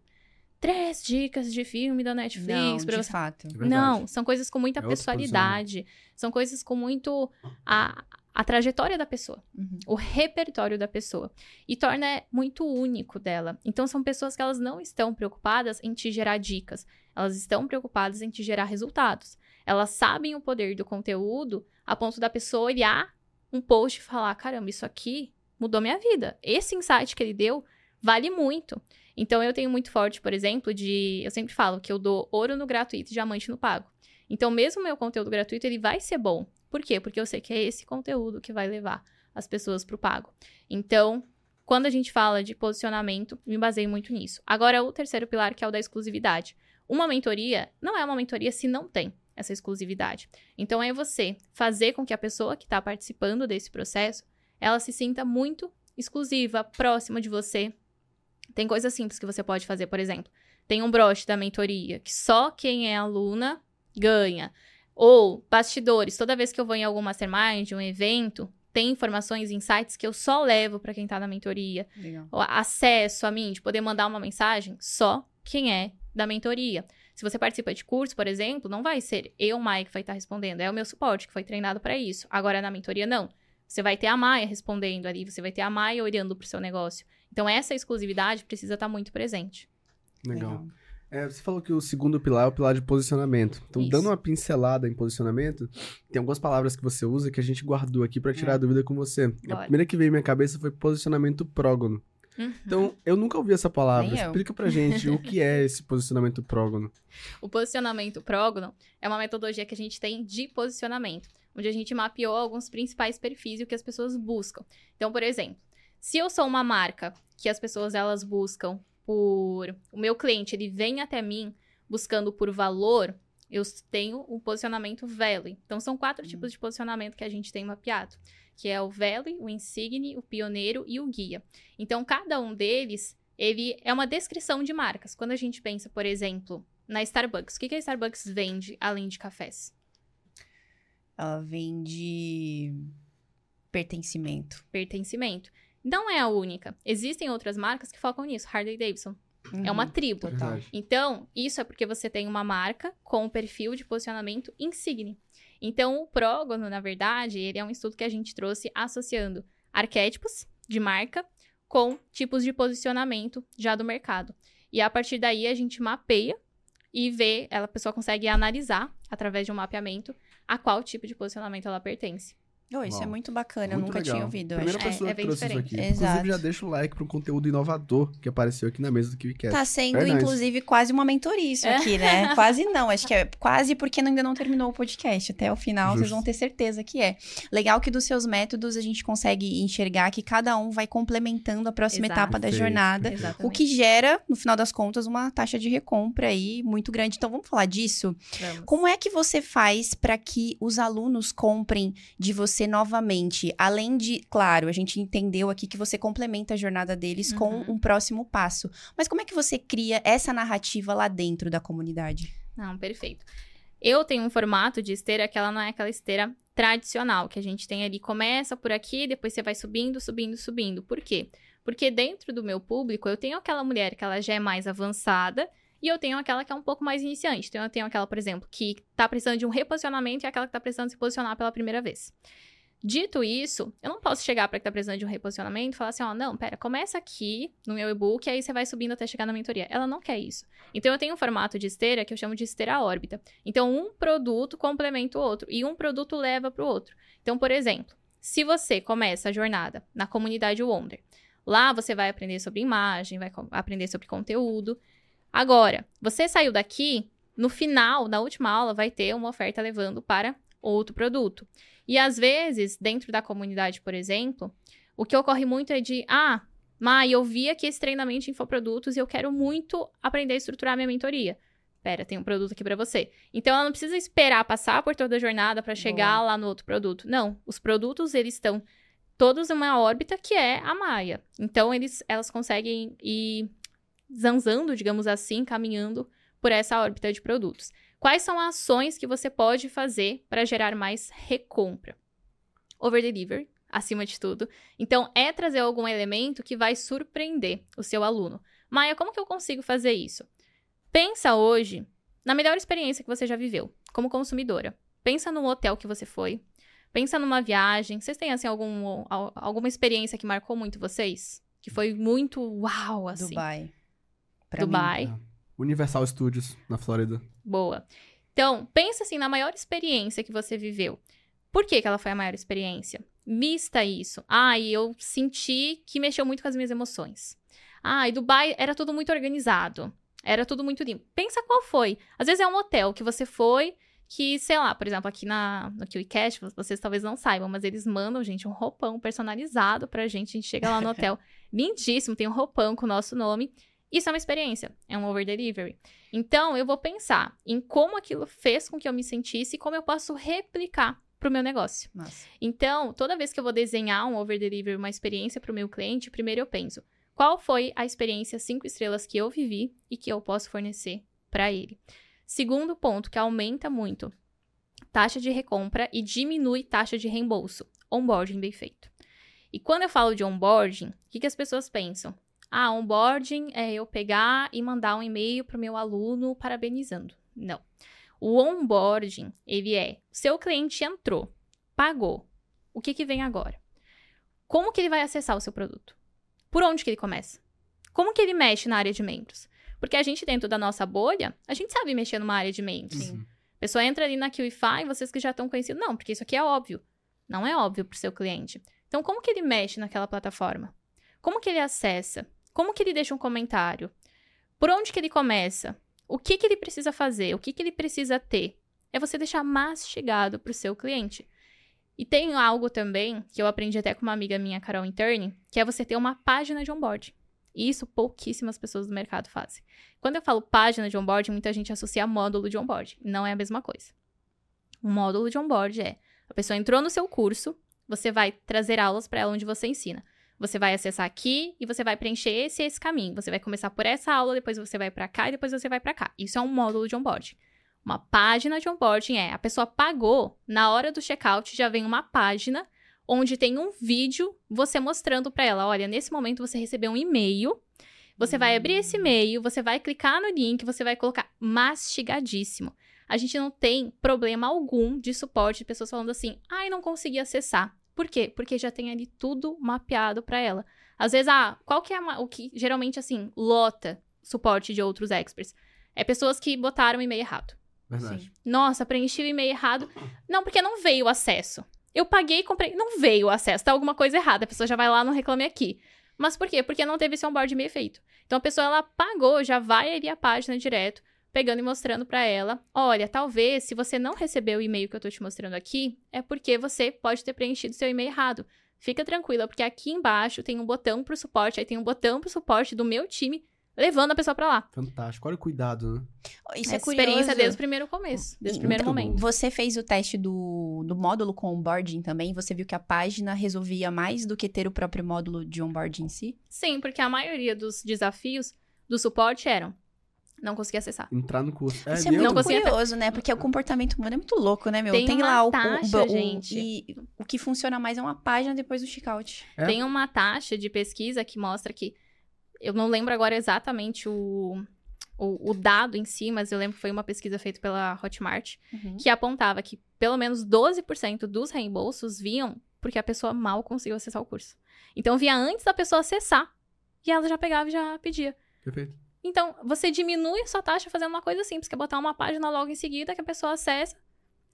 três dicas de filme da Netflix Não, pra de você fato. É. Não, são coisas com muita É outro pessoalidade, são coisas com muito a, a trajetória da pessoa, Uhum. o repertório da pessoa e torna muito único dela. Então são pessoas que elas não estão preocupadas em te gerar dicas, elas estão preocupadas em te gerar resultados. Elas sabem o poder do conteúdo a ponto da pessoa olhar um post e falar: "Caramba, isso aqui mudou minha vida. Esse insight que ele deu vale muito". Então eu tenho muito forte, por exemplo, de eu sempre falo que eu dou ouro no gratuito e diamante no pago. Então mesmo o meu conteúdo gratuito ele vai ser bom. Por quê? Porque eu sei que é esse conteúdo que vai levar as pessoas para o pago. Então, quando a gente fala de posicionamento, me baseio muito nisso. Agora, o terceiro pilar, que é o da exclusividade. Uma mentoria não é uma mentoria se não tem essa exclusividade. Então, é você fazer com que a pessoa que está participando desse processo, ela se sinta muito exclusiva, próxima de você. Tem coisas simples que você pode fazer, por exemplo. Tem um broche da mentoria que só quem é aluna ganha. Ou bastidores, toda vez que eu vou em algum mastermind, um evento, tem informações, insights que eu só levo para quem tá na mentoria. Legal. O acesso a mim, de poder mandar uma mensagem, só quem é da mentoria. Se você participa de curso, por exemplo, não vai ser eu, Mike, que vai estar respondendo, é o meu suporte que foi treinado para isso. Agora na mentoria não. Você vai ter a Maia respondendo ali, você vai ter a Maia olhando pro seu negócio. Então essa exclusividade precisa estar muito presente. Legal. É, você falou que o segundo pilar é o pilar de posicionamento. Então, Isso. dando uma pincelada em posicionamento, tem algumas palavras que você usa que a gente guardou aqui pra tirar É. a dúvida com você. A Bora. primeira que veio em minha cabeça foi posicionamento prógono. Uhum. Então, eu nunca ouvi essa palavra. Nem eu. Explica pra gente o que é esse posicionamento prógono. O posicionamento prógono é uma metodologia que a gente tem de posicionamento, onde a gente mapeou alguns principais perfis e o que as pessoas buscam. Então, por exemplo, se eu sou uma marca que as pessoas elas buscam por o meu cliente, ele vem até mim buscando por valor, eu tenho um posicionamento Valley. Então são quatro tipos de posicionamento que a gente tem mapeado, que é o Valley, o Insigne, o Pioneiro e o Guia. Então cada um deles, ele é uma descrição de marcas. Quando a gente pensa, por exemplo, na Starbucks, o que, que a Starbucks vende além de cafés? Ela vende pertencimento. Pertencimento. Não é a única. Existem outras marcas que focam nisso. Harley Davidson. É uma Uhum, tribo. Então, isso é porque você tem uma marca com um perfil de posicionamento insigne. Então, o prógono, na verdade, ele é um estudo que a gente trouxe associando arquétipos de marca com tipos de posicionamento já do mercado. E a partir daí a gente mapeia e vê, ela, a pessoa consegue analisar através de um mapeamento a qual tipo de posicionamento ela pertence. Oh, isso é Uau. muito bacana, eu Muito nunca legal. tinha ouvido. eu Primeira acho. pessoa é que bem trouxe diferente. isso aqui. Exato. Inclusive, já deixa o like para um conteúdo inovador que apareceu aqui na mesa do KiwiCast. Tá sendo, Verdade. inclusive, quase uma mentoria isso É. aqui, né? quase não, acho que é quase porque ainda não terminou o podcast. Até o final, vocês Justo. vão ter certeza que é. Legal que dos seus métodos a gente consegue enxergar que cada um vai complementando a próxima Exato. etapa da Perfeito, jornada. Exatamente. O que gera, no final das contas, uma taxa de recompra aí muito grande. Então, vamos falar disso? Vamos. Como é que você faz para que os alunos comprem de você novamente? Além de, claro, a gente entendeu aqui que você complementa a jornada deles com Uhum. um próximo passo. Mas como é que você cria essa narrativa lá dentro da comunidade? Não, perfeito. Eu tenho um formato de esteira que ela não é aquela esteira tradicional, que a gente tem ali, começa por aqui, depois você vai subindo, subindo, subindo. Por quê? Porque dentro do meu público, eu tenho aquela mulher que ela já é mais avançada e eu tenho aquela que é um pouco mais iniciante. Então, eu tenho aquela, por exemplo, que tá precisando de um reposicionamento e aquela que tá precisando se posicionar pela primeira vez. Dito isso, eu não posso chegar para que tá precisando de um reposicionamento e falar assim, ó, não, pera, começa aqui no meu e-book e aí você vai subindo até chegar na mentoria. Ela não quer isso. Então eu tenho um formato de esteira que eu chamo de esteira órbita. Então um produto complementa o outro e um produto leva para o outro. Então, por exemplo, se você começa a jornada na comunidade Wonder, lá você vai aprender sobre imagem, vai aprender sobre conteúdo. Agora, você saiu daqui, no final, na última aula, vai ter uma oferta levando para outro produto. E às vezes, dentro da comunidade, por exemplo, o que ocorre muito é de, ah, Mai, eu vi aqui esse treinamento de infoprodutos e eu quero muito aprender a estruturar minha mentoria. Pera, tem um produto aqui pra você. Então ela não precisa esperar passar por toda a jornada pra chegar lá no outro produto. Não, os produtos eles estão todos em uma órbita que é a Maia. Então eles elas conseguem ir zanzando, digamos assim, caminhando por essa órbita de produtos. Quais são as ações que você pode fazer para gerar mais recompra? Over delivery, acima de tudo. Então, é trazer algum elemento que vai surpreender o seu aluno. Maia, como que eu consigo fazer isso? Pensa hoje na melhor experiência que você já viveu, como consumidora. Pensa num hotel que você foi. Pensa numa viagem. Vocês têm, assim, algum, al- alguma experiência que marcou muito vocês? Que foi muito uau, assim. Dubai. Pra mim. Dubai. Universal Studios, na Flórida. Boa. Então, pensa assim na maior experiência que você viveu. Por que, que ela foi a maior experiência? Mista isso. Ah, e eu senti que mexeu muito com as minhas emoções. Ah, e Dubai era tudo muito organizado. Era tudo muito limpo. Pensa qual foi. Às vezes é um hotel que você foi, que, sei lá, por exemplo, aqui na, no KiwiCast, vocês talvez não saibam, mas eles mandam, gente, um roupão personalizado pra gente. A gente chega lá no hotel, lindíssimo, tem um roupão com o nosso nome. Isso é uma experiência, é um over delivery. Então, eu vou pensar em como aquilo fez com que eu me sentisse e como eu posso replicar para o meu negócio. Nossa. Então, toda vez que eu vou desenhar um over delivery, uma experiência para o meu cliente, primeiro eu penso: qual foi a experiência cinco estrelas que eu vivi e que eu posso fornecer para ele? Segundo ponto que aumenta muito taxa de recompra e diminui taxa de reembolso. Onboarding bem feito. E quando eu falo de onboarding, o que, que as pessoas pensam? Ah, onboarding é eu pegar e mandar um e-mail para o meu aluno parabenizando. Não. O onboarding, ele é, seu cliente entrou, pagou. O que, que vem agora? Como que ele vai acessar o seu produto? Por onde que ele começa? Como que ele mexe na área de membros? Porque a gente, dentro da nossa bolha, a gente sabe mexer numa área de membros. Sim. A pessoa entra ali na QIFI, vocês que já estão conhecidos, não, porque isso aqui é óbvio. Não é óbvio para o seu cliente. Então, como que ele mexe naquela plataforma? Como que ele acessa? Como que ele deixa um comentário? Por onde que ele começa? O que que ele precisa fazer? O que que ele precisa ter? É você deixar mastigado para o seu cliente. E tem algo também que eu aprendi até com uma amiga minha, Carol Interne, que é você ter uma página de onboarding. E isso pouquíssimas pessoas do mercado fazem. Quando eu falo página de onboarding, muita gente associa módulo de onboarding. Não é a mesma coisa. Um módulo de onboarding é a pessoa entrou no seu curso, você vai trazer aulas para ela onde você ensina. Você vai acessar aqui e você vai preencher esse e esse caminho. Você vai começar por essa aula, depois você vai para cá e depois você vai para cá. Isso é um módulo de onboarding. Uma página de onboarding é a pessoa pagou, na hora do checkout já vem uma página onde tem um vídeo você mostrando para ela, olha, nesse momento você recebeu um e-mail, você vai abrir esse e-mail, você vai clicar no link, você vai colocar mastigadíssimo. A gente não tem problema algum de suporte de pessoas falando assim, ai, não consegui acessar. Por quê? Porque já tem ali tudo mapeado para ela. Às vezes, ah, qual que é a, o que geralmente assim lota suporte de outros experts? É pessoas que botaram o e-mail errado. Verdade. Sim. Nossa, preenchi o e-mail errado. Não, porque não veio o acesso. Eu paguei e comprei. Não veio o acesso. Tá alguma coisa errada. A pessoa já vai lá no Reclame Aqui. Mas por quê? Porque não teve esse onboard bem feito. Então a pessoa ela pagou, já vai ali a página direto, pegando e mostrando para ela: olha, talvez se você não recebeu o e-mail que eu tô te mostrando aqui, é porque você pode ter preenchido seu e-mail errado. Fica tranquila, porque aqui embaixo tem um botão pro suporte, aí tem um botão pro suporte do meu time, levando a pessoa para lá. Fantástico. Olha o cuidado, né? Isso é Essa experiência curioso. desde o primeiro começo, desde o primeiro momento. Você fez o teste do, do módulo com onboarding também? Você viu que a página resolvia mais do que ter o próprio módulo de onboarding em si? Sim, porque a maioria dos desafios do suporte eram não conseguir acessar. Entrar no curso. Isso é e eu- muito não curioso, né? Porque o comportamento humano é muito louco, né, meu? Tem uma lá o, o- taxa, o- gente. E o que funciona mais é uma página depois do checkout. É? Tem uma taxa de pesquisa que mostra que. Eu não lembro agora exatamente o, o, o dado em si, mas eu lembro que foi uma pesquisa feita pela Hotmart, Uhum. que apontava que pelo menos 12% dos reembolsos vinham porque a pessoa mal conseguiu acessar o curso. Então via antes da pessoa acessar. E ela já pegava e já pedia. Perfeito. Então, você diminui a sua taxa fazendo uma coisa simples, que é botar uma página logo em seguida que a pessoa acessa.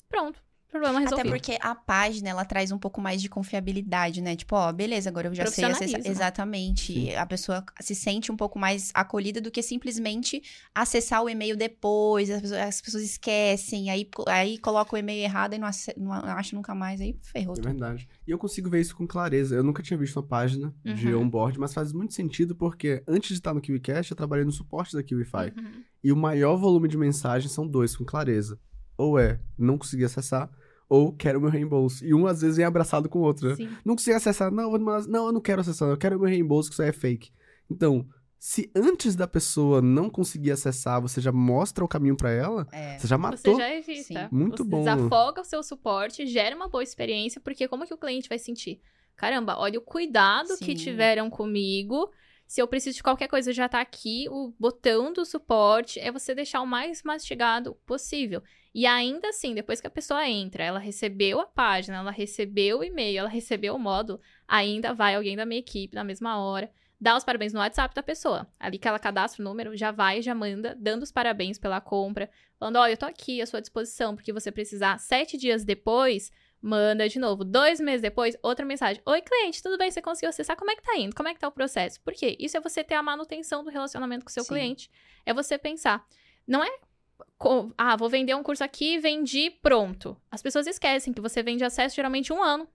Pronto. Problema resolvido. Até porque a página, ela traz um pouco mais de confiabilidade, né? Tipo, ó, beleza, agora eu já sei acessar. Exatamente. Sim. A pessoa se sente um pouco mais acolhida do que simplesmente acessar o e-mail depois. As pessoas, as pessoas esquecem, aí, aí coloca o e-mail errado e não, ace- não acha nunca mais, aí ferrou É tudo. verdade. E eu consigo ver isso com clareza. Eu nunca tinha visto uma página de Uhum. onboard, mas faz muito sentido porque antes de estar no KiwiCast, eu trabalhei no suporte da KiwiFi. Uhum. E o maior volume de mensagens são dois, com clareza. Ou é, não consegui acessar, ou quero meu reembolso. E um às vezes vem abraçado com o outro, né? Sim. Não consegui acessar, não, vou mandar- não, eu não quero acessar, eu quero meu reembolso, que isso aí é fake. Então, se antes da pessoa não conseguir acessar, você já mostra o caminho pra ela, É. você já Você matou. já evita. Sim. Muito você bom. desafoga o seu suporte, gera uma boa experiência, porque como que o cliente vai sentir? Caramba, olha o cuidado que Sim. tiveram comigo. Se eu preciso de qualquer coisa, já tá aqui o botão do suporte, é você deixar o mais mastigado possível. E ainda assim, depois que a pessoa entra, ela recebeu a página, ela recebeu o e-mail, ela recebeu o módulo, ainda vai alguém da minha equipe na mesma hora, dar os parabéns no WhatsApp da pessoa. Ali que ela cadastra o número, já vai, já manda, dando os parabéns pela compra, falando: olha, eu tô aqui à sua disposição, porque você precisar sete dias depois, manda de novo. Dois meses depois, outra mensagem. Oi, cliente, tudo bem? Você conseguiu acessar? Como é que tá indo? Como é que tá o processo? Por quê? Isso é você ter a manutenção do relacionamento com o seu Sim. cliente. É você pensar. Não é. Ah, vou vender um curso aqui, vendi, pronto. As pessoas esquecem que você vende acesso geralmente um ano.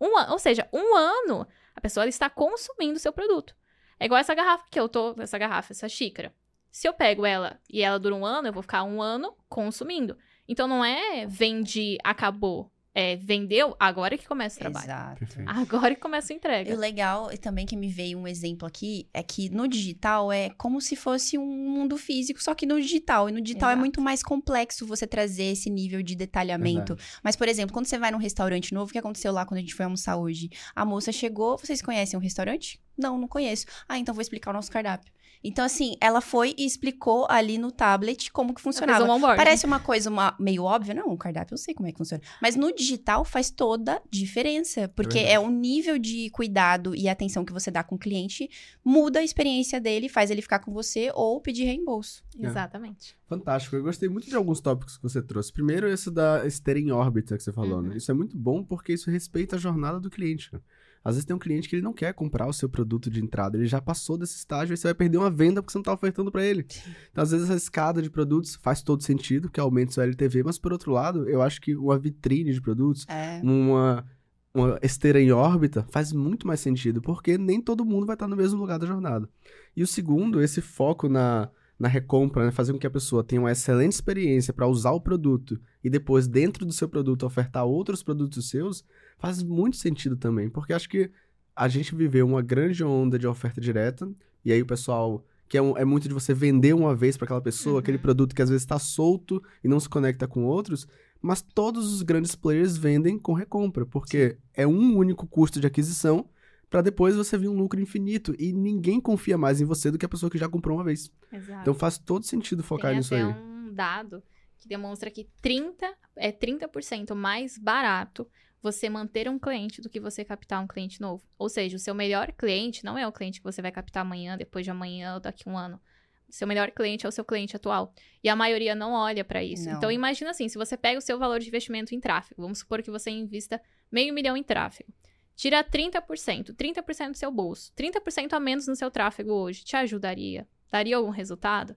Um ano, ou seja, um ano a pessoa está consumindo o seu produto. É igual essa garrafa que eu tô, essa garrafa, essa xícara. Se eu pego ela e ela dura um ano, eu vou ficar um ano consumindo. Então não é vendi, acabou é, vendeu, agora que começa o trabalho. Exato. Agora que começa a entrega. E o legal, e também que me veio um exemplo aqui, é que no digital é como se fosse um mundo físico, só que no digital. E no digital é Exato. é muito mais complexo você trazer esse nível de detalhamento. Verdade. Mas, por exemplo, quando você vai num restaurante novo, o que aconteceu lá quando a gente foi almoçar hoje? A moça chegou, vocês conhecem um restaurante? Não, não conheço. Ah, então vou explicar o nosso cardápio. Então, assim, ela foi e explicou ali no tablet como que funcionava. Um Parece uma coisa uma, meio óbvia. Não, o cardápio eu sei como é que funciona. Mas no digital faz toda diferença. Porque é, é um nível de cuidado e atenção que você dá com o cliente, muda a experiência dele, faz ele ficar com você ou pedir reembolso. É. Exatamente. Fantástico. Eu gostei muito de alguns tópicos que você trouxe. Primeiro, esse da esteira em órbita que você falou, uhum. né? Isso é muito bom porque isso respeita a jornada do cliente. Né? Às vezes tem um cliente que ele não quer comprar o seu produto de entrada, ele já passou desse estágio e você vai perder uma venda porque você não está ofertando para ele. Então, às vezes, essa escada de produtos faz todo sentido, que aumenta o seu LTV, mas por outro lado, eu acho que uma vitrine de produtos, é. uma, uma esteira em órbita, faz muito mais sentido, porque nem todo mundo vai estar no mesmo lugar da jornada. E o segundo, esse foco na, na recompra, né? fazer com que a pessoa tenha uma excelente experiência para usar o produto e depois, dentro do seu produto, ofertar outros produtos seus, faz muito sentido também, porque acho que a gente viveu uma grande onda de oferta direta, e aí o pessoal que é, um, é muito de você vender uma vez para aquela pessoa, uhum. aquele produto que às vezes está solto e não se conecta com outros, mas todos os grandes players vendem com recompra, porque é um único custo de aquisição para depois você vir um lucro infinito e ninguém confia mais em você do que a pessoa que já comprou uma vez. Exato. Então faz todo sentido focar Tem nisso aí. Tem um dado que demonstra que 30 é 30% mais barato você manter um cliente do que você captar um cliente novo. Ou seja, o seu melhor cliente não é o cliente que você vai captar amanhã, depois de amanhã ou daqui a um ano. O seu melhor cliente é o seu cliente atual. E a maioria não olha para isso. Não. Então, imagina assim: se você pega o seu valor de investimento em tráfego, vamos supor que você invista meio milhão em tráfego. Tira 30%, 30% do seu bolso, 30% a menos no seu tráfego hoje. Te ajudaria? Daria algum resultado?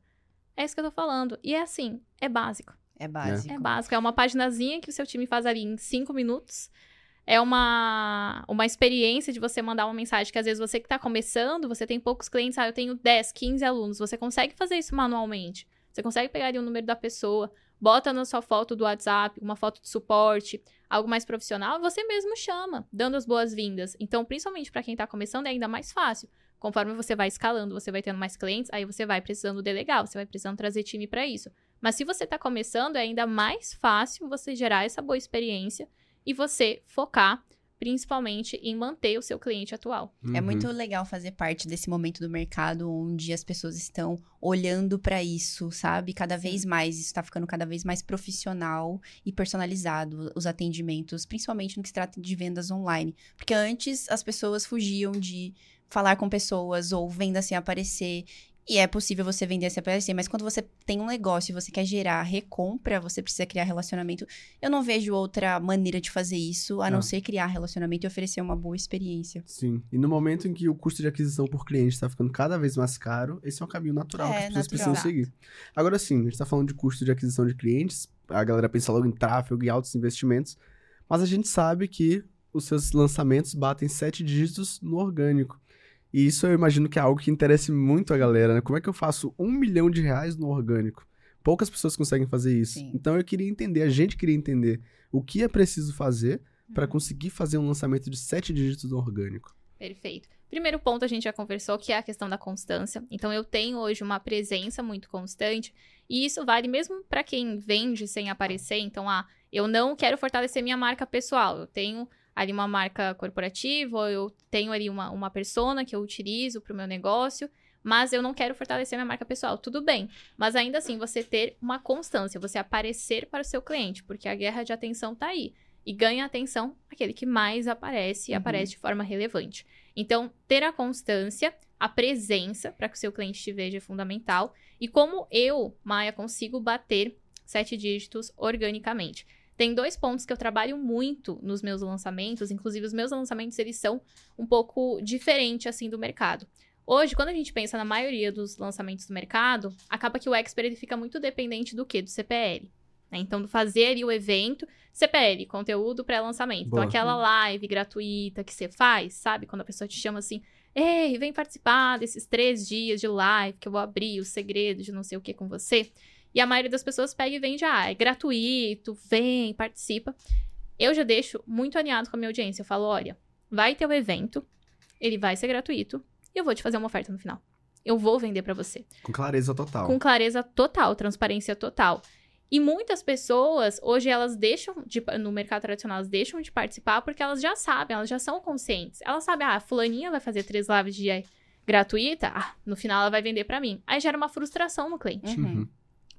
É isso que eu tô falando. E é assim, é básico. É básico. É, é básico. É uma paginazinha que o seu time faz ali em cinco minutos. É uma, uma experiência de você mandar uma mensagem que às vezes você que está começando, você tem poucos clientes, ah, eu tenho 10, 15 alunos. Você consegue fazer isso manualmente. Você consegue pegar ali o número da pessoa, bota na sua foto do WhatsApp, uma foto de suporte, algo mais profissional, você mesmo chama, dando as boas-vindas. Então, principalmente para quem está começando, é ainda mais fácil. Conforme você vai escalando, você vai tendo mais clientes, aí você vai precisando delegar, você vai precisando trazer time para isso. Mas se você está começando, é ainda mais fácil você gerar essa boa experiência e você focar principalmente em manter o seu cliente atual. É uhum. É muito legal fazer parte desse momento do mercado onde as pessoas estão olhando para isso, sabe? Cada Sim. vez mais, isso está ficando cada vez mais profissional e personalizado, os atendimentos, principalmente no que se trata de vendas online. Porque antes as pessoas fugiam de falar com pessoas ou venda sem aparecer. E é possível você vender esse aparecer, mas quando você tem um negócio e você quer gerar recompra, você precisa criar relacionamento. Eu não vejo outra maneira de fazer isso a não, não ser criar relacionamento e oferecer uma boa experiência. Sim. E no momento em que o custo de aquisição por cliente está ficando cada vez mais caro, esse é um caminho natural é, que as pessoas natural. precisam seguir. Agora sim, a gente está falando de custo de aquisição de clientes, a galera pensa logo em tráfego e altos investimentos, mas a gente sabe que os seus lançamentos batem sete dígitos no orgânico. E isso eu imagino que é algo que interesse muito a galera, né? Como é que eu faço um milhão de reais no orgânico? Poucas pessoas conseguem fazer isso. Sim. Então eu queria entender, a gente queria entender o que é preciso fazer uhum. para conseguir fazer um lançamento de sete dígitos no orgânico. Perfeito. Primeiro ponto a gente já conversou, que é a questão da constância. Então eu tenho hoje uma presença muito constante, e isso vale mesmo para quem vende sem aparecer. Então, ah, eu não quero fortalecer minha marca pessoal. Eu tenho ali uma marca corporativa, ou eu tenho ali uma, uma persona que eu utilizo para o meu negócio, mas eu não quero fortalecer minha marca pessoal. Tudo bem, mas ainda assim você ter uma constância, você aparecer para o seu cliente, porque a guerra de atenção tá aí. E ganha atenção aquele que mais aparece e Uhum. aparece de forma relevante. Então, ter a constância, a presença para que o seu cliente te veja é fundamental. E como eu, Maia, consigo bater sete dígitos organicamente. Tem dois pontos que eu trabalho muito nos meus lançamentos, inclusive os meus lançamentos eles são um pouco diferentes assim do mercado. Hoje, quando a gente pensa na maioria dos lançamentos do mercado, acaba que o expert ele fica muito dependente do quê? Do CPL. né? Então, do fazer ali o evento, CPL, conteúdo pré-lançamento. Então, aquela live gratuita que você faz, sabe? Quando a pessoa te chama assim, ei, vem participar desses três dias de live que eu vou abrir o segredo de não sei o que com você. E a maioria das pessoas pega e vende, ah, é gratuito, vem, participa. Eu já deixo muito alinhado com a minha audiência. Eu falo, olha, vai ter o evento, ele vai ser gratuito, e eu vou te fazer uma oferta no final. Eu vou vender pra você. Com clareza total. Com clareza total, transparência total. E muitas pessoas, hoje, elas deixam, de, no mercado tradicional, elas deixam de participar porque elas já sabem, elas já são conscientes. Elas sabem, ah, a fulaninha vai fazer três lives de gratuita, ah, no final ela vai vender pra mim. Aí gera uma frustração no cliente. Uhum.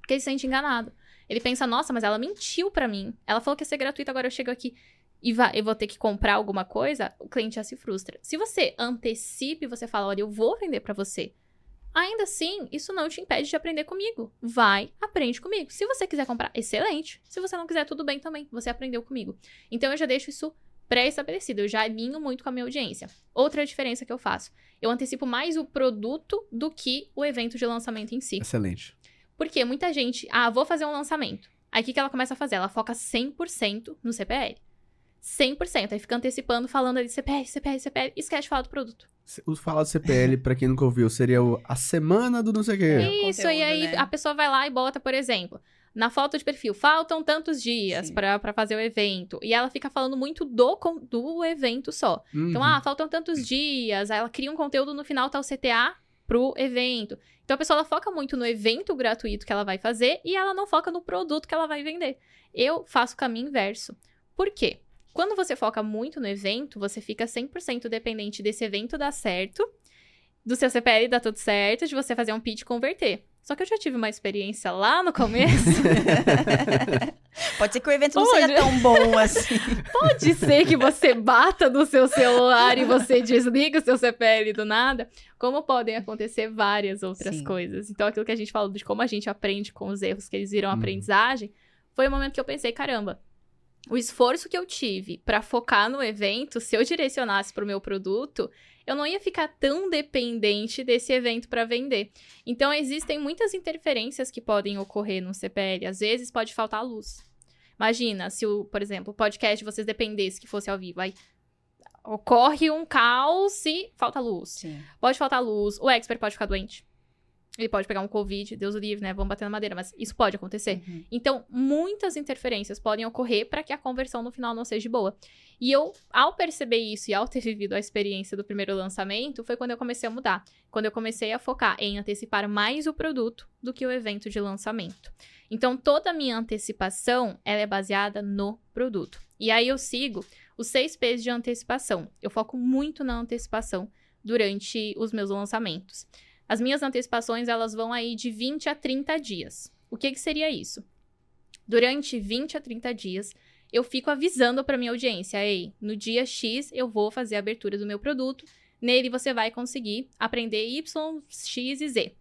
Porque ele se sente enganado. Ele pensa, nossa, mas ela mentiu pra mim. Ela falou que ia ser gratuito, agora eu chego aqui e va- eu vou ter que comprar alguma coisa. O cliente já se frustra. Se você antecipe, você fala, olha, eu vou vender pra você. Ainda assim, isso não te impede de aprender comigo. Vai, aprende comigo. Se você quiser comprar, excelente. Se você não quiser, tudo bem também. Você aprendeu comigo. Então eu já deixo isso pré-estabelecido. Eu já alinho muito com a minha audiência. Outra diferença que eu faço. Eu antecipo mais o produto do que o evento de lançamento em si. Excelente. Porque muita gente, ah, vou fazer um lançamento. Aí o que, que ela começa a fazer? Ela foca 100% no CPL. 100%. Aí fica antecipando, falando ali CPL, CPL, CPL, esquece de falar do produto. O falar do CPL, pra quem nunca ouviu, seria o- a semana do não sei o quê. É. Isso, conteúdo, e aí né? a pessoa vai lá e bota, por exemplo, na foto de perfil, faltam tantos dias pra fazer o evento. E ela fica falando muito do, do evento só. Então, Uhum. ah, faltam tantos dias. Aí ela cria um conteúdo no final, tá o CTA pro evento. Então a pessoa ela foca muito no evento gratuito que ela vai fazer e ela não foca no produto que ela vai vender. Eu faço o caminho inverso. Por quê? Quando você foca muito no evento, você fica 100% dependente desse evento dar certo, do seu CPL dar tudo certo, de você fazer um pitch converter. Só que eu já tive uma experiência lá no começo. Pode ser que o evento não Pode. seja tão bom assim. Pode ser que você bata no seu celular e você desliga o seu CPL do nada, como podem acontecer várias outras Sim. coisas. Então, aquilo que a gente falou de como a gente aprende com os erros que eles viram Uhum. aprendizagem, foi o momento que eu pensei, caramba, o esforço que eu tive pra focar no evento, se eu direcionasse pro meu produto, eu não ia ficar tão dependente desse evento para vender. Então, existem muitas interferências que podem ocorrer no CPL. Às vezes, pode faltar luz. Imagina se, o, por exemplo, o podcast de vocês dependesse que fosse ao vivo. Aí ocorre um caos e falta luz. Sim. Pode faltar luz. O expert pode ficar doente. Ele pode pegar um Covid, Deus o livre, né? Vamos bater na madeira, mas isso pode acontecer. Uhum. Então, muitas interferências podem ocorrer para que a conversão no final não seja boa. E eu, ao perceber isso e ao ter vivido a experiência do primeiro lançamento, foi quando eu comecei a mudar. Quando eu comecei a focar em antecipar mais o produto do que o evento de lançamento. Então, toda a minha antecipação, ela é baseada no produto. E aí eu sigo os seis P's de antecipação. Eu foco muito na antecipação durante os meus lançamentos. As minhas antecipações, elas vão aí de 20 a 30 dias. O que, que seria isso? Durante 20 a 30 dias, eu fico avisando para minha audiência, ei, no dia X eu vou fazer a abertura do meu produto, nele você vai conseguir aprender Y, X e Z.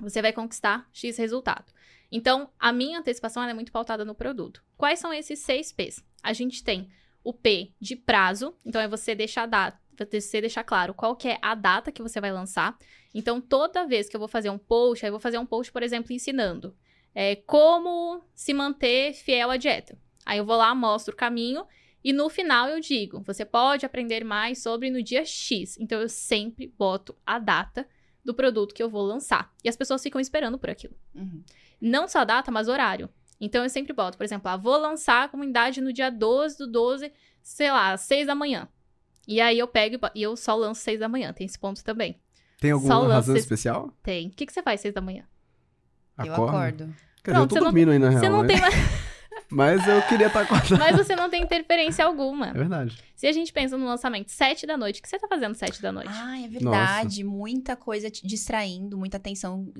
Você vai conquistar X resultado. Então, a minha antecipação é muito pautada no produto. Quais são esses seis P's? A gente tem o P de prazo, então é você deixar a data, você deixar claro qual que é a data que você vai lançar. Então, toda vez que eu vou fazer um post, aí eu vou fazer um post, por exemplo, ensinando é, como se manter fiel à dieta. Aí eu vou lá, mostro o caminho e no final eu digo: você pode aprender mais sobre no dia X. Então eu sempre boto a data do produto que eu vou lançar. E as pessoas ficam esperando por aquilo. Uhum. Não só a data, mas horário. Então eu sempre boto, por exemplo, ah, vou lançar a comunidade no dia 12 do 12, sei lá, às 6 da manhã. E aí eu pego e e eu só lanço 6 da manhã, tem esse ponto também. Tem Só alguma lança razão esse- especial? Tem. O que, que você faz 6 da manhã? Eu Acorda? acordo. Quer dizer, eu Pronto, tô você não- dormindo aí, na real. Você não né? tem mais. Mas eu queria estar acordado. Mas você não tem interferência alguma. É verdade. Se a gente pensa no lançamento sete da noite, o que você tá fazendo sete da noite? Ah, é verdade. Muita coisa te distraindo, muita atenção.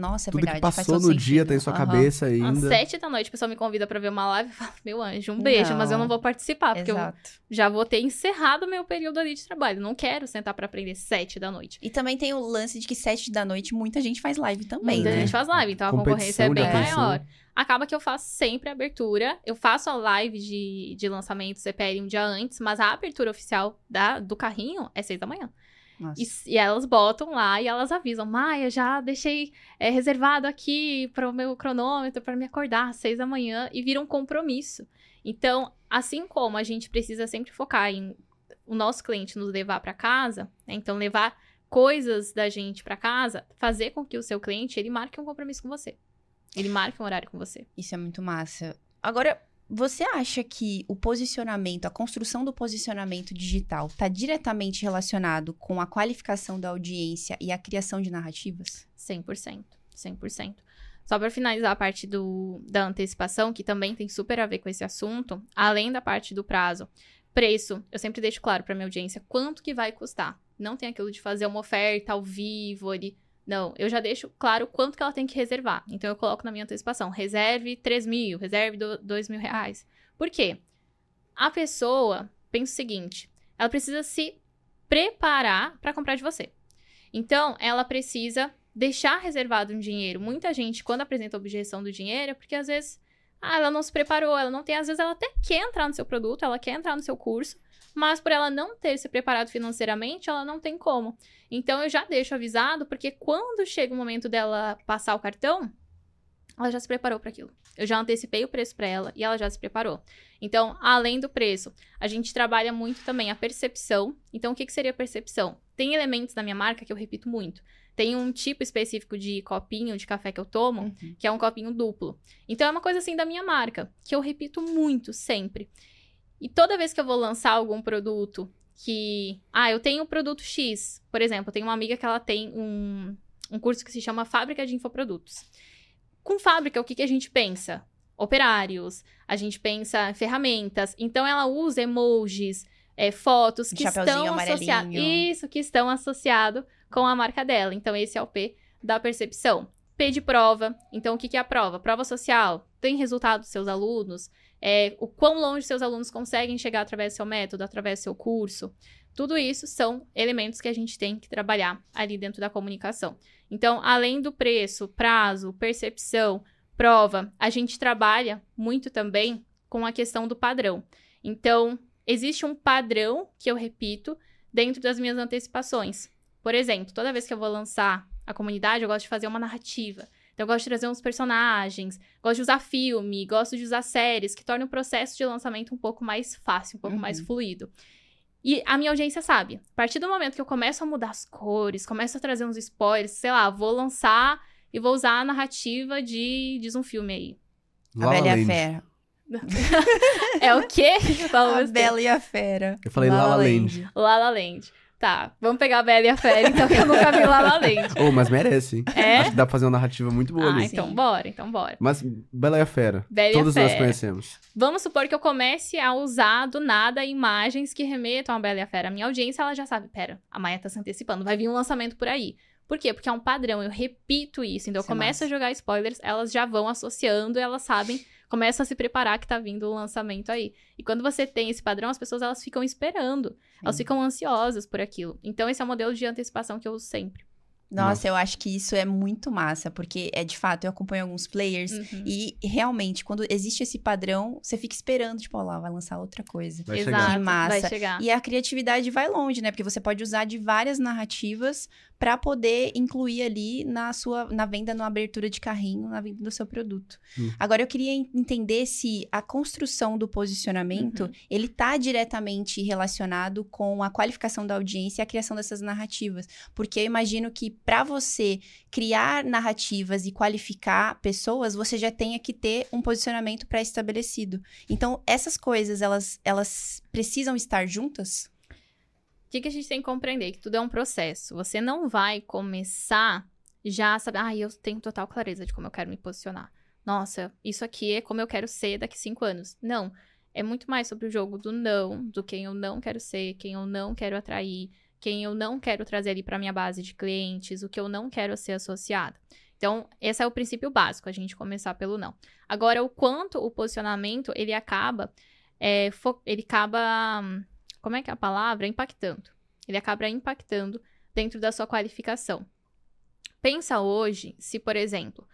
Nossa, é Tudo verdade. que passou no dia sentido. tem em sua Aham. cabeça Às ainda. sete da noite, a pessoa me convida pra ver uma live e fala, meu anjo, um beijo, mas eu não Não. vou participar, porque eu Exato. já vou ter encerrado o meu período ali de trabalho. Não quero sentar pra aprender sete da noite. E também tem o lance de que sete da noite muita gente faz live também, Muita né? gente faz live, então a concorrência é bem atenção. maior. Acaba que eu faço sempre a abertura. Eu faço a live de, de lançamento CPL um dia antes, mas a abertura oficial da, do carrinho é seis da manhã. E, e elas botam lá e elas avisam: Maia, já deixei é, reservado aqui para o meu cronômetro para me acordar às seis da manhã e vira um compromisso. Então, assim como a gente precisa sempre focar em o nosso cliente nos levar para casa, né? então levar coisas da gente para casa, fazer com que o seu cliente ele marque um compromisso com você. Ele marque um horário com você. Isso é muito massa. Agora, você acha que o posicionamento, a construção do posicionamento digital está diretamente relacionado com a qualificação da audiência e a criação de narrativas? 100%. 100%. Só para finalizar a parte do, da antecipação, que também tem super a ver com esse assunto, além da parte do prazo, preço, eu sempre deixo claro para minha audiência quanto que vai custar. Não tem aquilo de fazer uma oferta ao vivo ali. Não, eu já deixo claro quanto que ela tem que reservar. Então eu coloco na minha antecipação, reserve 3 mil, reserve do- 2 mil reais. Por quê? A pessoa pensa o seguinte, ela precisa se preparar para comprar de você. Então, ela precisa deixar reservado um dinheiro. Muita gente, quando apresenta objeção do dinheiro, é porque às vezes ah, ela não se preparou, ela não tem, às vezes ela até quer entrar no seu produto, ela quer entrar no seu curso, mas por ela não ter se preparado financeiramente, ela não tem como. Então eu já deixo avisado, porque quando chega o momento dela passar o cartão, ela já se preparou para aquilo. Eu já antecipei o preço para ela e ela já se preparou. Então, além do preço, a gente trabalha muito também a percepção. Então, o que, que seria percepção? Tem elementos da minha marca que eu repito muito. Tem um tipo específico de copinho de café que eu tomo, Uhum. que é um copinho duplo. Então é uma coisa assim da minha marca, que eu repito muito sempre. E toda vez que eu vou lançar algum produto que. Ah, eu tenho o produto X. Por exemplo, eu tenho uma amiga que ela tem um, um curso que se chama Fábrica de Infoprodutos. Com fábrica, o que, que a gente pensa? Operários, a gente pensa ferramentas. Então ela usa emojis, é, fotos Um que estão associados. amarelinho. Isso, que estão associados com a marca dela. Então, esse é o P da percepção. P de prova. Então, o que que é a prova? Prova social. Tem resultado dos seus alunos? É, o quão longe seus alunos conseguem chegar através do seu método, através do seu curso? Tudo isso são elementos que a gente tem que trabalhar ali dentro da comunicação. Então, além do preço, prazo, percepção, prova, a gente trabalha muito também com a questão do padrão. Então, existe um padrão que eu repito dentro das minhas antecipações. Por exemplo, toda vez que eu vou lançar a comunidade, eu gosto de fazer uma narrativa. Então, eu gosto de trazer uns personagens, gosto de usar filme, gosto de usar séries, que tornam o processo de lançamento um pouco mais fácil, um pouco Uhum. mais fluido. E a minha audiência sabe. A partir do momento que eu começo a mudar as cores, começo a trazer uns spoilers, sei lá, vou lançar e vou usar a narrativa de. diz um filme aí. A La e a Land. Fera. É o quê? Fala A. Bela e a Fera. Eu falei La La Land. La La Land. Tá, vamos pegar a Bela e a Fera, então, que eu nunca vi La La Land. Oh, mas merece, hein? É? Acho que dá pra fazer uma narrativa muito boa Ah, ali. então bora, então bora. Mas Bela e a Fera. Bela e Todos a nós Fera. conhecemos. Vamos supor que eu comece a usar do nada imagens que remetam a Bela e a Fera. A minha audiência, ela já sabe, pera, a Maia tá se antecipando, vai vir um lançamento por aí. Por quê? Porque é um padrão, eu repito isso. Então, eu é começo a massa. jogar spoilers, elas já vão associando, elas sabem, começam a se preparar que tá vindo o lançamento aí. E quando você tem esse padrão, as pessoas, elas ficam esperando. Elas Sim. ficam ansiosas por aquilo. Então, esse é o modelo de antecipação que eu uso sempre. Nossa, Nossa. eu acho que isso é muito massa, porque é de fato, eu acompanho alguns players Uhum. e realmente, quando existe esse padrão, você fica esperando, tipo, ó lá, vai lançar outra coisa. Vai Exato, chegar. Que massa. vai chegar. E a criatividade vai longe, né? Porque você pode usar de várias narrativas para poder incluir ali na sua na venda, na abertura de carrinho, na venda do seu produto. Hum. Agora eu queria en- entender se a construção do posicionamento, Uhum. ele tá diretamente relacionado com a qualificação da audiência e a criação dessas narrativas, porque eu imagino que para você criar narrativas e qualificar pessoas, você já tenha que ter um posicionamento pré-estabelecido. Então, essas coisas, elas elas precisam estar juntas? O que, que a gente tem que compreender? Que tudo é um processo. Você não vai começar já saber, ah, eu tenho total clareza de como eu quero me posicionar. nossa, isso aqui é como eu quero ser daqui cinco anos. Não. É muito mais sobre o jogo do não, do quem eu não quero ser, quem eu não quero atrair, quem eu não quero trazer ali para minha base de clientes, o que eu não quero ser associada. Então, esse é o princípio básico, a gente começar pelo não. Agora, o quanto o posicionamento, ele acaba, é, ele acaba, como é que é a palavra? Impactando. Ele acaba impactando dentro da sua qualificação. Pensa hoje, se, por exemplo,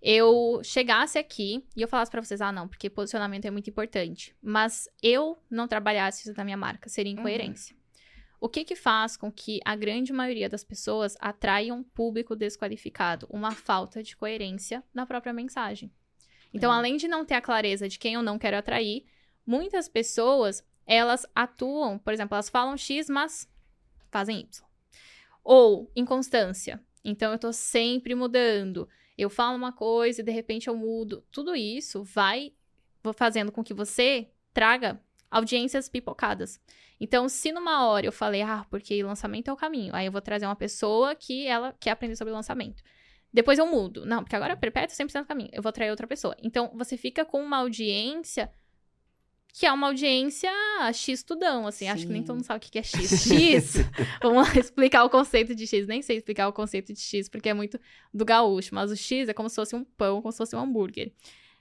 eu chegasse aqui e eu falasse para vocês, ah, não, porque posicionamento é muito importante, mas eu não trabalhasse isso na minha marca, seria uhum. incoerência. Uhum. O que que faz com que a grande maioria das pessoas atraiam um público desqualificado? Uma falta de coerência na própria mensagem. Então, é. além de não ter a clareza de quem eu não quero atrair, muitas pessoas, elas atuam, por exemplo, elas falam X, mas fazem Y. Ou inconstância. Então, eu tô sempre mudando. Eu falo uma coisa e de repente eu mudo. Tudo isso vai fazendo com que você traga audiências pipocadas. Então, se numa hora eu falei, ah, porque lançamento é o caminho, aí eu vou trazer uma pessoa que ela quer aprender sobre lançamento. Depois eu mudo. Não, porque agora é perpétuo 100% do caminho. Eu vou trazer outra pessoa. Então, você fica com uma audiência que é uma audiência X tudão, assim. Sim. Acho que nem todo mundo sabe o que é X. X! Vamos lá explicar o conceito de X. Nem sei explicar o conceito de X, porque é muito do gaúcho. Mas o X é como se fosse um pão, como se fosse um hambúrguer.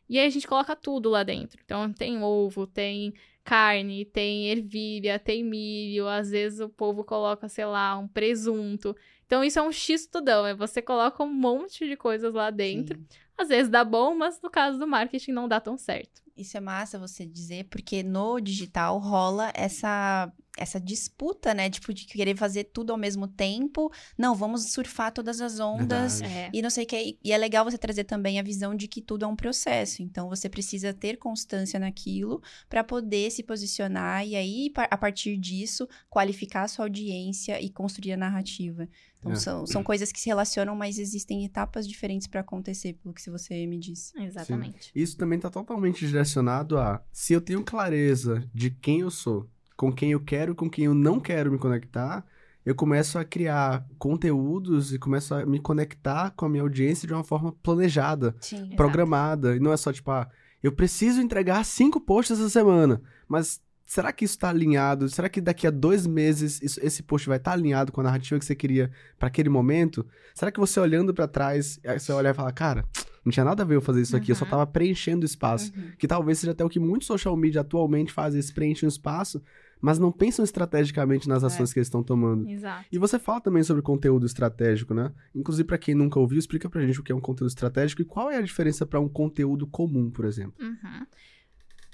E aí a gente coloca tudo lá dentro. Então, tem ovo, tem carne, tem ervilha, tem milho, às vezes o povo coloca, sei lá, um presunto. Então isso é um X tudão, é você coloca um monte de coisas lá dentro. Sim. Às vezes dá bom, mas no caso do marketing não dá tão certo. Isso é massa você dizer, porque no digital rola essa essa disputa, né? Tipo, de querer fazer tudo ao mesmo tempo. Não, vamos surfar todas as ondas é. e não sei o que. E é legal você trazer também a visão de que tudo é um processo. Então, você precisa ter constância naquilo para poder se posicionar e aí, a partir disso, qualificar a sua audiência e construir a narrativa. Então, é. são, são coisas que se relacionam, mas existem etapas diferentes para acontecer, pelo que você me disse. Exatamente. Sim. Isso também está totalmente direcionado a se eu tenho clareza de quem eu sou com quem eu quero, com quem eu não quero me conectar, eu começo a criar conteúdos e começo a me conectar com a minha audiência de uma forma planejada, Sim, programada. Exato. E não é só tipo, ah, eu preciso entregar cinco posts essa semana, mas será que isso está alinhado? Será que daqui a dois meses isso, esse post vai estar tá alinhado com a narrativa que você queria para aquele momento? Será que você olhando para trás, você olhar e falar, cara, não tinha nada a ver eu fazer isso aqui, uhum. eu só tava preenchendo espaço. Uhum. Que talvez seja até o que muitos social media atualmente fazem, eles preenchem o espaço mas não pensam estrategicamente nas ações é. que eles estão tomando. Exato. E você fala também sobre conteúdo estratégico, né? Inclusive, para quem nunca ouviu, explica pra gente o que é um conteúdo estratégico e qual é a diferença para um conteúdo comum, por exemplo. Uhum.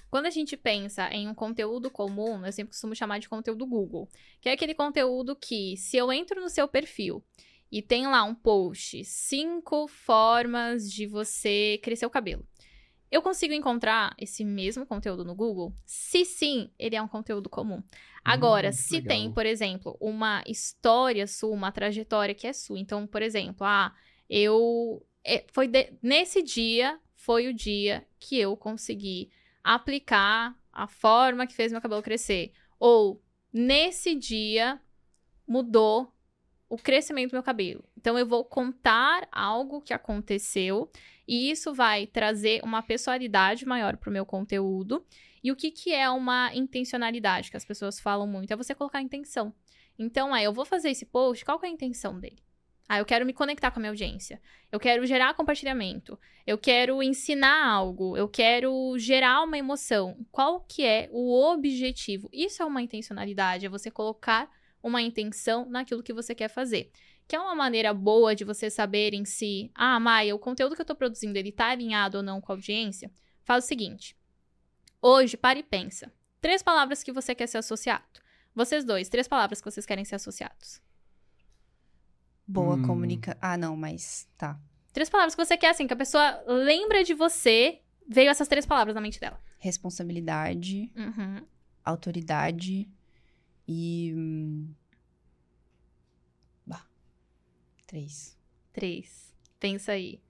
Quando a gente pensa em um conteúdo comum, eu sempre costumo chamar de conteúdo Google, que é aquele conteúdo que, se eu entro no seu perfil e tem lá um post, cinco formas de você crescer o cabelo. Eu consigo encontrar esse mesmo conteúdo no Google? Se sim, ele é um conteúdo comum. Agora, hum, se legal. tem, por exemplo, uma história sua, uma trajetória que é sua. Então, por exemplo, ah, eu. É, foi de, nesse dia foi o dia que eu consegui aplicar a forma que fez meu cabelo crescer. Ou nesse dia mudou o crescimento do meu cabelo. Então eu vou contar algo que aconteceu e isso vai trazer uma pessoalidade maior para o meu conteúdo. E o que, que é uma intencionalidade, que as pessoas falam muito? É você colocar intenção. Então, é, eu vou fazer esse post, qual é a intenção dele? Ah, eu quero me conectar com a minha audiência. Eu quero gerar compartilhamento. Eu quero ensinar algo. Eu quero gerar uma emoção. Qual que é o objetivo? Isso é uma intencionalidade, é você colocar uma intenção naquilo que você quer fazer. Que é uma maneira boa de você saber em si, ah, Maia, o conteúdo que eu tô produzindo, ele tá alinhado ou não com a audiência? Faz o seguinte. Hoje, para e pensa. Três palavras que você quer ser associado. Vocês dois, três palavras que vocês querem ser associados. Boa hum. comunicação. Ah, não, mas tá. Três palavras que você quer, assim, que a pessoa lembra de você, veio essas três palavras na mente dela. Responsabilidade, uhum. autoridade e. Hum, Três. Três. Pensa aí.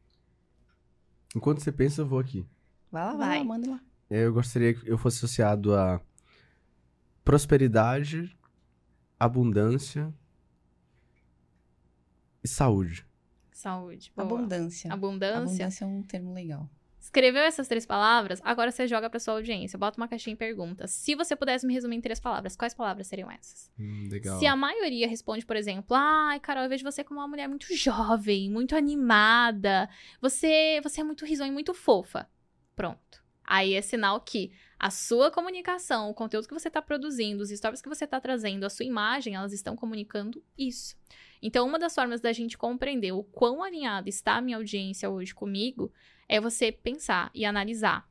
Enquanto você pensa, eu vou aqui. Vai lá, vai, vai lá, manda lá. Eu gostaria que eu fosse associado a prosperidade, abundância e saúde. Saúde. Boa. Abundância. Abundância. Abundância é um termo legal. Escreveu essas três palavras, agora você joga pra sua audiência, bota uma caixinha e pergunta. Se você pudesse me resumir em três palavras, quais palavras seriam essas? Hum, legal. Se a maioria responde, por exemplo, ai, Carol, eu vejo você como uma mulher muito jovem, muito animada, você, você é muito risonha e muito fofa. Pronto. Aí é sinal que a sua comunicação, o conteúdo que você está produzindo, os stories que você está trazendo, a sua imagem, elas estão comunicando isso. Então, uma das formas da gente compreender o quão alinhada está a minha audiência hoje comigo é você pensar e analisar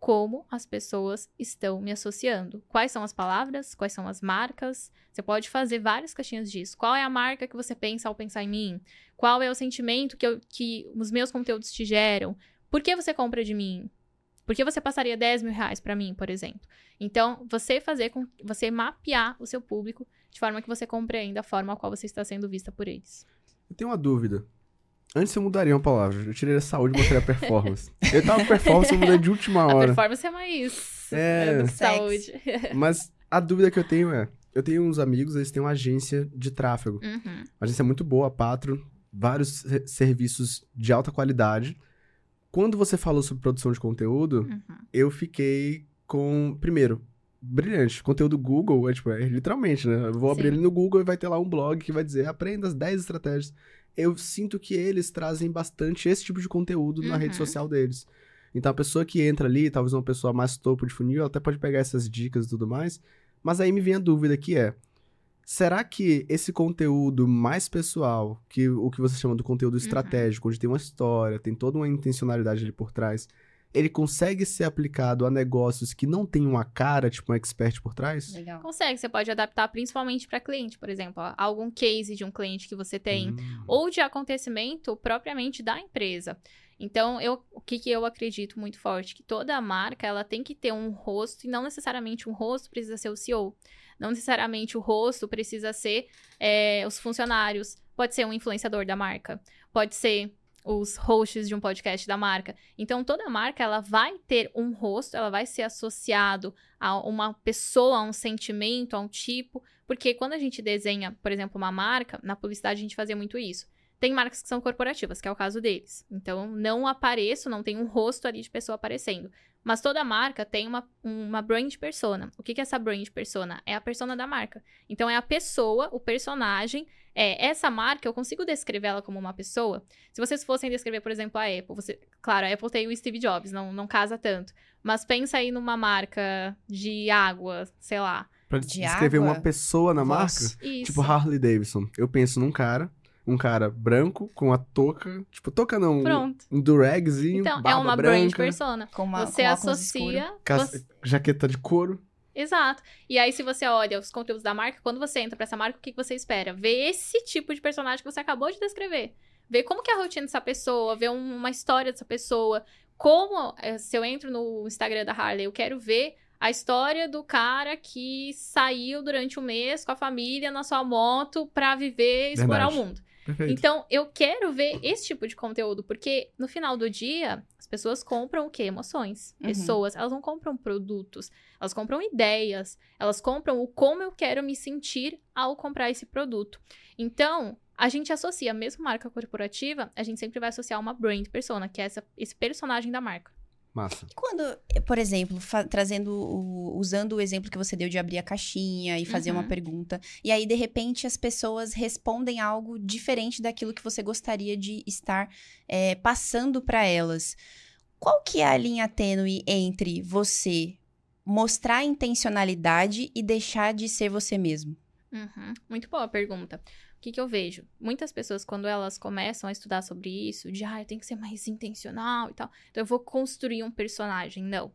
como as pessoas estão me associando. Quais são as palavras? Quais são as marcas? Você pode fazer várias caixinhas disso. Qual é a marca que você pensa ao pensar em mim? Qual é o sentimento que, eu, que os meus conteúdos te geram? Por que você compra de mim? Por que você passaria 10 mil reais para mim, por exemplo? Então, você fazer com você mapear o seu público de forma que você compreenda a forma a qual você está sendo vista por eles. Eu tenho uma dúvida. Antes eu mudaria uma palavra. Eu tiraria saúde e botaria performance. eu tava performance, eu mudei de última A hora. performance é mais É. Sexy. saúde. Mas a dúvida que eu tenho é: eu tenho uns amigos, eles têm uma agência de tráfego. Uhum. Uma agência muito boa, a Patro, vários se- serviços de alta qualidade. Quando você falou sobre produção de conteúdo, Uhum. eu fiquei com. Primeiro, brilhante. Conteúdo Google é tipo, é literalmente, né? Eu vou abrir Sim. ele no Google e vai ter lá um blog que vai dizer aprenda as 10 estratégias. Eu sinto que eles trazem bastante esse tipo de conteúdo na rede Uhum. social deles. Então a pessoa que entra ali, talvez uma pessoa mais topo de funil, ela até pode pegar essas dicas e tudo mais. Mas aí me vem a dúvida que é. Será que esse conteúdo mais pessoal, que o que você chama do conteúdo Uhum. estratégico, onde tem uma história, tem toda uma intencionalidade ali por trás, ele consegue ser aplicado a negócios que não tem uma cara, tipo um expert por trás? Legal. Consegue, você pode adaptar principalmente para cliente, por exemplo, ó, algum case de um cliente que você tem, Hum, ou de acontecimento propriamente da empresa. Então, eu, o que, que eu acredito muito forte? Que toda marca, ela tem que ter um rosto, e não necessariamente um rosto precisa ser o CEO. Não necessariamente o rosto precisa ser é, os funcionários. Pode ser um influenciador da marca. Pode ser os hosts de um podcast da marca. Então, toda marca, ela vai ter um rosto, ela vai ser associado a uma pessoa, a um sentimento, a um tipo. Porque quando a gente desenha, por exemplo, uma marca, na publicidade a gente fazia muito isso. Tem marcas que são corporativas, que é o caso deles. Então, não apareço, não tem um rosto ali de pessoa aparecendo. Mas toda marca tem uma, uma brand persona. O que, que é essa brand persona? É a persona da marca. Então, é a pessoa, o personagem. É, essa marca, eu consigo descrever ela como uma pessoa? Se vocês fossem descrever, por exemplo, a Apple, você, claro, a Apple tem o Steve Jobs, não, não casa tanto. Mas pensa aí numa marca de água, sei lá. Pra De descrever água? uma pessoa na marca? Voz. Isso. Tipo Harley Davidson. Eu penso num cara, um cara branco, com a touca. Tipo, touca não, um, Pronto. um duragzinho, Então, é uma brand branca, persona. Com uma, você com associa. você- jaqueta de couro. Exato. E aí, se você olha os conteúdos da marca, quando você entra pra essa marca, o que você espera? Ver esse tipo de personagem que você acabou de descrever. Ver como que é a rotina dessa pessoa, ver um- uma história dessa pessoa. Como, eh, se eu entro no Instagram da Harley, eu quero ver a história do cara que saiu durante um mês com a família na sua moto pra viver e explorar Verdade. o mundo. Perfeito. Então, eu quero ver esse tipo de conteúdo, porque no final do dia, as pessoas compram o quê? Emoções. Uhum. Pessoas, elas não compram produtos, elas compram ideias, elas compram o como eu quero me sentir ao comprar esse produto. Então, a gente associa, mesmo marca corporativa, a gente sempre vai associar uma brand persona, que é essa, esse personagem da marca. Massa. E Quando, por exemplo, trazendo o- usando o exemplo que você deu de abrir a caixinha e fazer uma Uhum. pergunta, e aí de repente as pessoas respondem algo diferente daquilo que você gostaria de estar é, passando para elas. Qual que é a linha tênue entre você mostrar intencionalidade e deixar de ser você mesmo? Uhum. Muito boa pergunta. O que, que eu vejo? Muitas pessoas, quando elas começam a estudar sobre isso, de ah, eu tenho que ser mais intencional e tal, então eu vou construir um personagem. Não.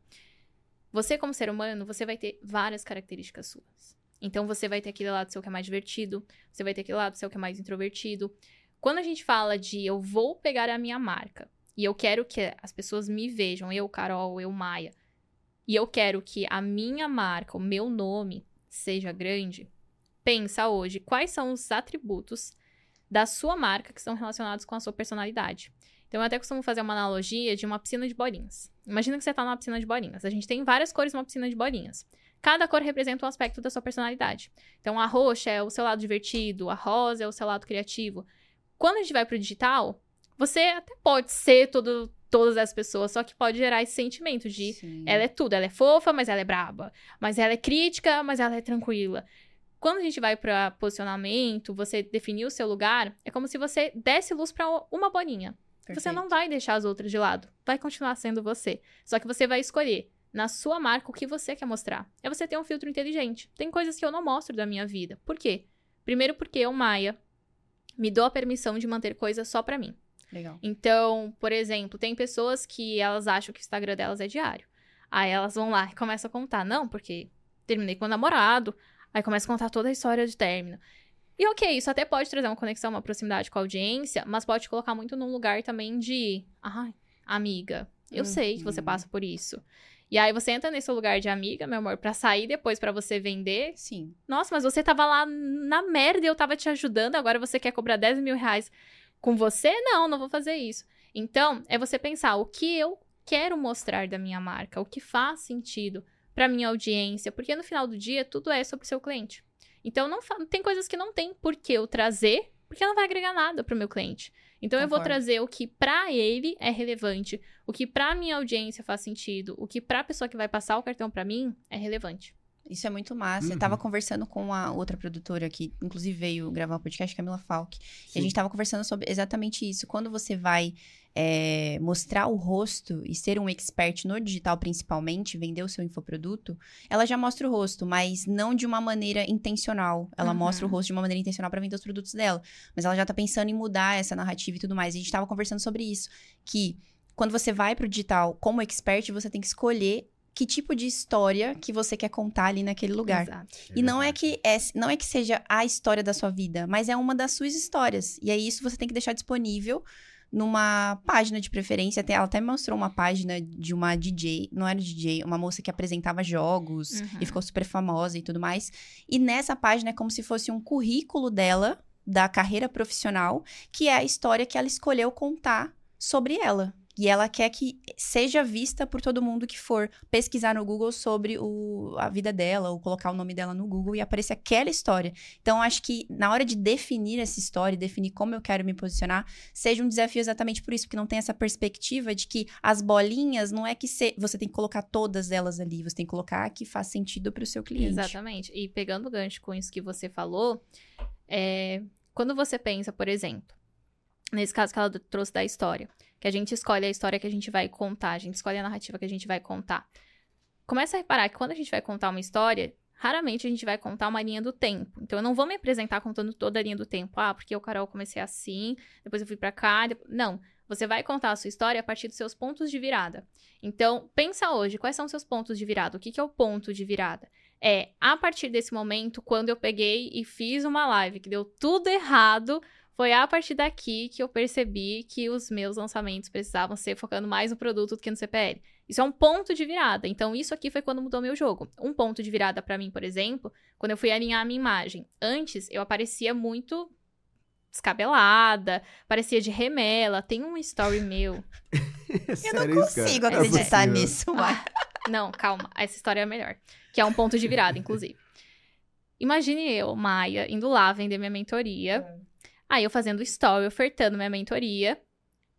Você, como ser humano, você vai ter várias características suas. Então você vai ter aquele lado seu que é mais divertido, você vai ter aquele lado seu que é mais introvertido. Quando a gente fala de eu vou pegar a minha marca e eu quero que as pessoas me vejam, eu, Carol, eu, Maia, e eu quero que a minha marca, o meu nome, seja grande, pensa hoje quais são os atributos da sua marca que estão relacionados com a sua personalidade. Então, eu até costumo fazer uma analogia de uma piscina de bolinhas. Imagina que você está numa piscina de bolinhas. A gente tem várias cores numa piscina de bolinhas. Cada cor representa um aspecto da sua personalidade. Então, a roxa é o seu lado divertido, a rosa é o seu lado criativo. Quando a gente vai pro digital, você até pode ser todo todas as pessoas, só que pode gerar esse sentimento de Sim. ela é tudo, ela é fofa, mas ela é braba, mas ela é crítica, mas ela é tranquila. Quando a gente vai para posicionamento, você definir o seu lugar, é como se você desse luz para uma bolinha. Você Perfeito. não vai deixar as outras de lado. Vai continuar sendo você. Só que você vai escolher na sua marca o que você quer mostrar. É você ter um filtro inteligente. Tem coisas que eu não mostro da minha vida. Por quê? Primeiro porque eu, Maia, me dou a permissão de manter coisas só pra mim. Legal. Então, por exemplo, tem pessoas que elas acham que o Instagram delas é diário. Aí elas vão lá e começam a contar. Não, porque terminei com o namorado. Aí começa a contar toda a história de término. E ok, isso até pode trazer uma conexão, uma proximidade com a audiência, mas pode colocar muito num lugar também de. Ai, amiga, eu sei que você Uhum. passa por isso. E aí você entra nesse lugar de amiga, meu amor, pra sair depois pra você vender. Sim. Nossa, mas você tava lá na merda e eu tava te ajudando, agora você quer cobrar 10 mil reais com você? Não, não vou fazer isso. Então, é você pensar o que eu quero mostrar da minha marca, o que faz sentido pra minha audiência, porque no final do dia tudo é sobre o seu cliente. Então, não tem coisas que não tem por que eu trazer, porque não vai agregar nada pro meu cliente. Então, eu vou Concordo. trazer o que pra ele é relevante, o que pra minha audiência faz sentido, o que pra pessoa que vai passar o cartão pra mim é relevante. Isso é muito massa. Eu Uhum. tava conversando com a outra produtora que, inclusive, veio gravar o podcast, Camila Falk. E a gente tava conversando sobre exatamente isso. Quando você vai é, mostrar o rosto e ser um expert no digital, principalmente, vender o seu infoproduto, ela já mostra o rosto, mas não de uma maneira intencional. Ela Uhum. mostra o rosto de uma maneira intencional para vender os produtos dela. Mas ela já tá pensando em mudar essa narrativa e tudo mais. E a gente tava conversando sobre isso. Que quando você vai pro digital como expert, você tem que escolher que tipo de história que você quer contar ali naquele lugar. Exato. E não é que é, não é que seja a história da sua vida, mas é uma das suas histórias. E aí isso você tem que deixar disponível numa página de preferência. Até, ela até mostrou uma página de uma DJ, não era DJ, uma moça que apresentava jogos Uhum. e ficou super famosa e tudo mais. E nessa página é como se fosse um currículo dela, da carreira profissional, que é a história que ela escolheu contar sobre ela. E ela quer que seja vista por todo mundo que for pesquisar no Google sobre o, a vida dela, ou colocar o nome dela no Google e aparecer aquela história. Então, acho que na hora de definir essa história, definir como eu quero me posicionar, seja um desafio exatamente por isso, porque não tem essa perspectiva de que as bolinhas não é que se- você tem que colocar todas elas ali, você tem que colocar que faz sentido para o seu cliente. Exatamente. E pegando o gancho com isso que você falou, é, quando você pensa, por exemplo, nesse caso que ela trouxe da história, que a gente escolhe a história que a gente vai contar, a gente escolhe a narrativa que a gente vai contar. Começa a reparar que quando a gente vai contar uma história, raramente a gente vai contar uma linha do tempo. Então eu não vou me apresentar contando toda a linha do tempo. Ah, porque eu, Carol, comecei assim, depois eu fui pra cá. depois- Não. Você vai contar a sua história a partir dos seus pontos de virada. Então, pensa hoje, quais são os seus pontos de virada? O que, que é o ponto de virada? É, a partir desse momento, quando eu peguei e fiz uma live que deu tudo errado, foi a partir daqui que eu percebi que os meus lançamentos precisavam ser focando mais no produto do que no CPL. Isso é um ponto de virada. Então, isso aqui foi quando mudou meu jogo. Um ponto de virada pra mim, por exemplo, quando eu fui alinhar a minha imagem. Antes, eu aparecia muito descabelada, parecia de remela. Tem um story meu. Eu não consigo acreditar nisso, Mai. Não, calma. Essa história é a melhor. Que é um ponto de virada, inclusive. Imagine eu, Maia, indo lá vender minha mentoria. Aí eu fazendo story, ofertando minha mentoria.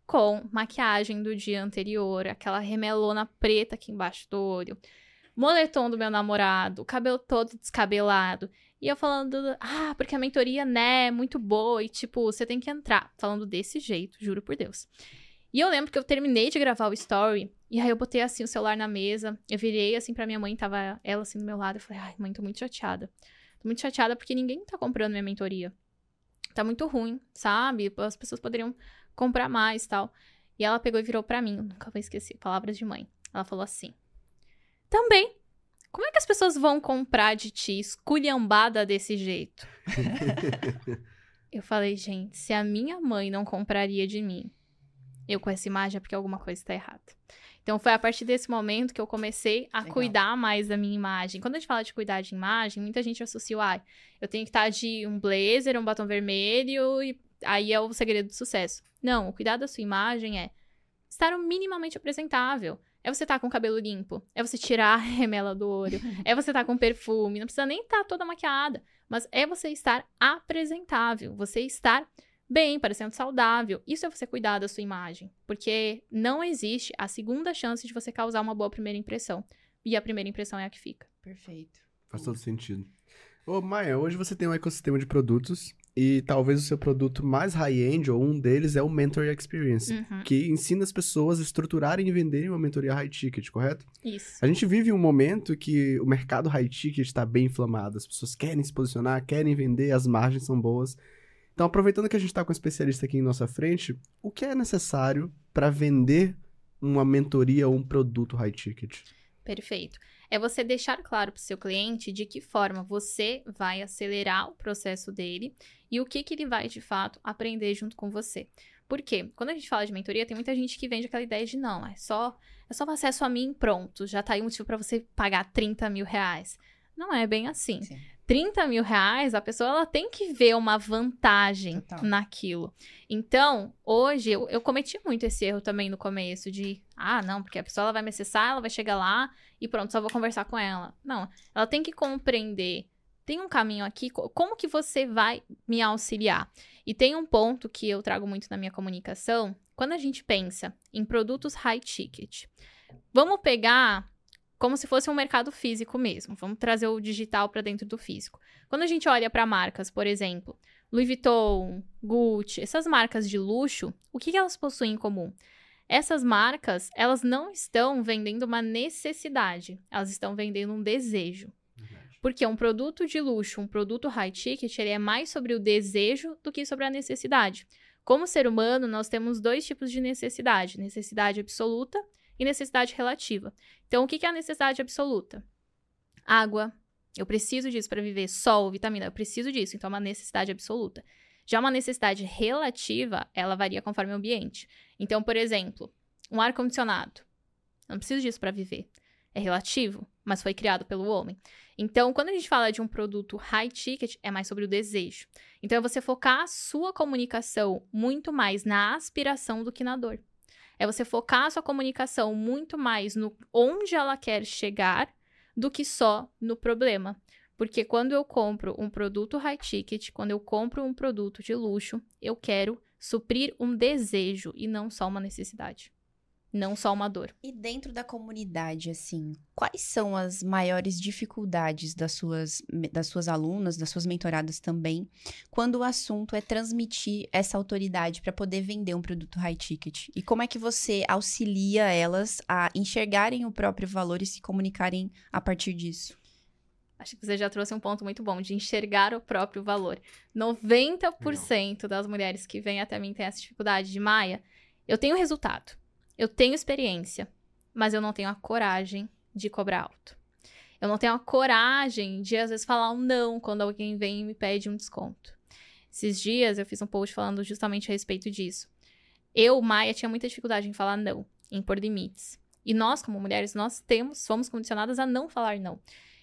Com maquiagem do dia anterior, aquela remelona preta aqui embaixo do olho. Moletom do meu namorado, o cabelo todo descabelado. E eu falando, ah, porque a mentoria, né, é muito boa. E tipo, você tem que entrar. Falando desse jeito, juro por Deus. E eu lembro que eu terminei de gravar o story. E aí eu botei assim o celular na mesa. Eu virei assim pra minha mãe, tava ela assim do meu lado. Eu falei, ai, mãe, tô muito chateada. Tô muito chateada porque ninguém tá comprando minha mentoria. Tá muito ruim, sabe? As pessoas poderiam comprar mais tal. E ela pegou e virou pra mim. Nunca vou esquecer. Palavras de mãe. Ela falou assim: Também. Como é que as pessoas vão comprar de ti esculhambada desse jeito? eu falei, gente, se a minha mãe não compraria de mim, eu com essa imagem é porque alguma coisa está errada. Então foi a partir desse momento que eu comecei a Legal. cuidar mais da minha imagem. Quando a gente fala de cuidar de imagem, muita gente associa, ai, eu tenho que estar de um blazer, um batom vermelho e aí é o segredo do sucesso. Não, o cuidar da sua imagem é estar o minimamente apresentável. É você estar com o cabelo limpo, é você tirar a remela do olho, é você estar com perfume, não precisa nem estar toda maquiada, mas é você estar apresentável, você estar bem, parecendo saudável. Isso é você cuidar da sua imagem, porque não existe a segunda chance de você causar uma boa primeira impressão. E a primeira impressão é a que fica. Perfeito. Faz todo sentido. Ô, Maia, hoje você tem um ecossistema de produtos e talvez o seu produto mais high-end, ou um deles, é o Mentor Experience, Uhum, que ensina as pessoas a estruturarem e venderem uma mentoria high ticket, correto? Isso. A gente vive um momento que o mercado high ticket está bem inflamado, as pessoas querem se posicionar, querem vender, as margens são boas. Então, aproveitando que a gente está com um especialista aqui em nossa frente, o que é necessário para vender uma mentoria ou um produto high ticket? Perfeito. É você deixar claro para o seu cliente de que forma você vai acelerar o processo dele e o que, que ele vai, de fato, aprender junto com você. Por quê? Quando a gente fala de mentoria, tem muita gente que vende aquela ideia de não, é só, é só um acesso a mim pronto, já tá aí um motivo para você pagar 30 mil reais. Não é bem assim. Sim. 30 mil reais, a pessoa ela tem que ver uma vantagem Total. naquilo. Então, hoje, eu, eu cometi muito esse erro também no começo de, ah, não, porque a pessoa ela vai me acessar, ela vai chegar lá e pronto, só vou conversar com ela. Não, ela tem que compreender. Tem um caminho aqui, co- como que você vai me auxiliar? E tem um ponto que eu trago muito na minha comunicação, quando a gente pensa em produtos high ticket. Vamos pegar como se fosse um mercado físico mesmo. Vamos trazer o digital para dentro do físico. Quando a gente olha para marcas, por exemplo, Louis Vuitton, Gucci, essas marcas de luxo, o que elas possuem em comum? Essas marcas, elas não estão vendendo uma necessidade, elas estão vendendo um desejo. Porque um produto de luxo, um produto high ticket, ele é mais sobre o desejo do que sobre a necessidade. Como ser humano, nós temos dois tipos de necessidade: necessidade absoluta e necessidade relativa. Então, o que é a necessidade absoluta? Água. Eu preciso disso para viver. Sol, vitamina, eu preciso disso. Então, é uma necessidade absoluta. Já uma necessidade relativa, ela varia conforme o ambiente. Então, por exemplo, um ar-condicionado. Eu não preciso disso para viver. É relativo, mas foi criado pelo homem. Então, quando a gente fala de um produto high ticket, é mais sobre o desejo. Então, é você focar a sua comunicação muito mais na aspiração do que na dor. É você focar a sua comunicação muito mais no onde ela quer chegar do que só no problema. Porque quando eu compro um produto high ticket, quando eu compro um produto de luxo, eu quero suprir um desejo e não só uma necessidade. Não só uma dor. E dentro da comunidade, assim, quais são as maiores dificuldades das suas, das suas alunas, das suas mentoradas também, quando o assunto é transmitir essa autoridade para poder vender um produto high ticket? E como é que você auxilia elas a enxergarem o próprio valor e se comunicarem a partir disso? Acho que você já trouxe um ponto muito bom de enxergar o próprio valor. 90% das mulheres que vêm até mim têm essa dificuldade de Maia. Eu tenho resultado, eu tenho experiência, mas eu não tenho a coragem de cobrar alto. Eu não tenho a coragem de, às vezes, falar um não quando alguém vem e me pede um desconto. Esses dias eu fiz um post falando justamente a respeito disso. Eu, Maia, tinha muita dificuldade em falar não, em pôr limites. E nós, como mulheres, nós temos, fomos condicionadas a não falar não.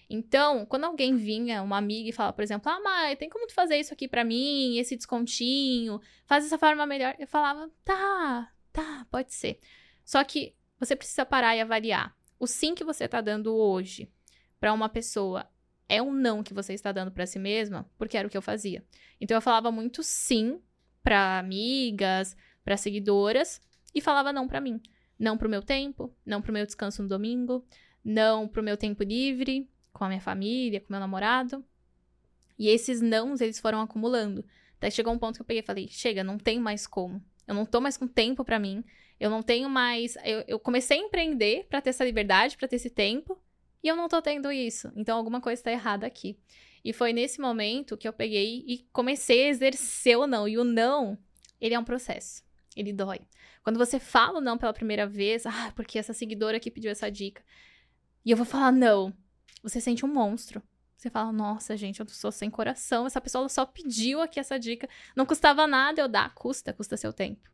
Então, quando alguém vinha, uma amiga, e falava, por exemplo, ah, Maia, tem como tu fazer isso aqui pra mim, esse descontinho, faz dessa forma melhor? Eu falava, tá, tá, pode ser. Só que você precisa parar e avaliar. O sim que você tá dando hoje pra uma pessoa é um não que você está dando pra si mesma, porque era o que eu fazia. Então eu falava muito sim pra amigas, pra seguidoras e falava não pra mim. Não pro meu tempo, não pro meu descanso no domingo, não pro meu tempo livre com a minha família, com meu namorado. E esses nãos, eles foram acumulando. Até chegou um ponto que eu peguei e falei: chega, não tem mais como. Eu não tô mais com tempo pra mim. Eu não tenho mais. Eu, eu comecei a empreender pra ter essa liberdade, pra ter esse tempo. E eu não tô tendo isso. Então alguma coisa tá errada aqui. E foi nesse momento que eu peguei e comecei a exercer o não. E o não, ele é um processo. Ele dói. Quando você fala o não pela primeira vez, ah, porque essa seguidora aqui pediu essa dica. E eu vou falar não. Você sente um monstro. Você fala, nossa, gente, eu sou sem coração. Essa pessoa só pediu aqui essa dica. Não custava nada eu dar. Custa, custa seu tempo.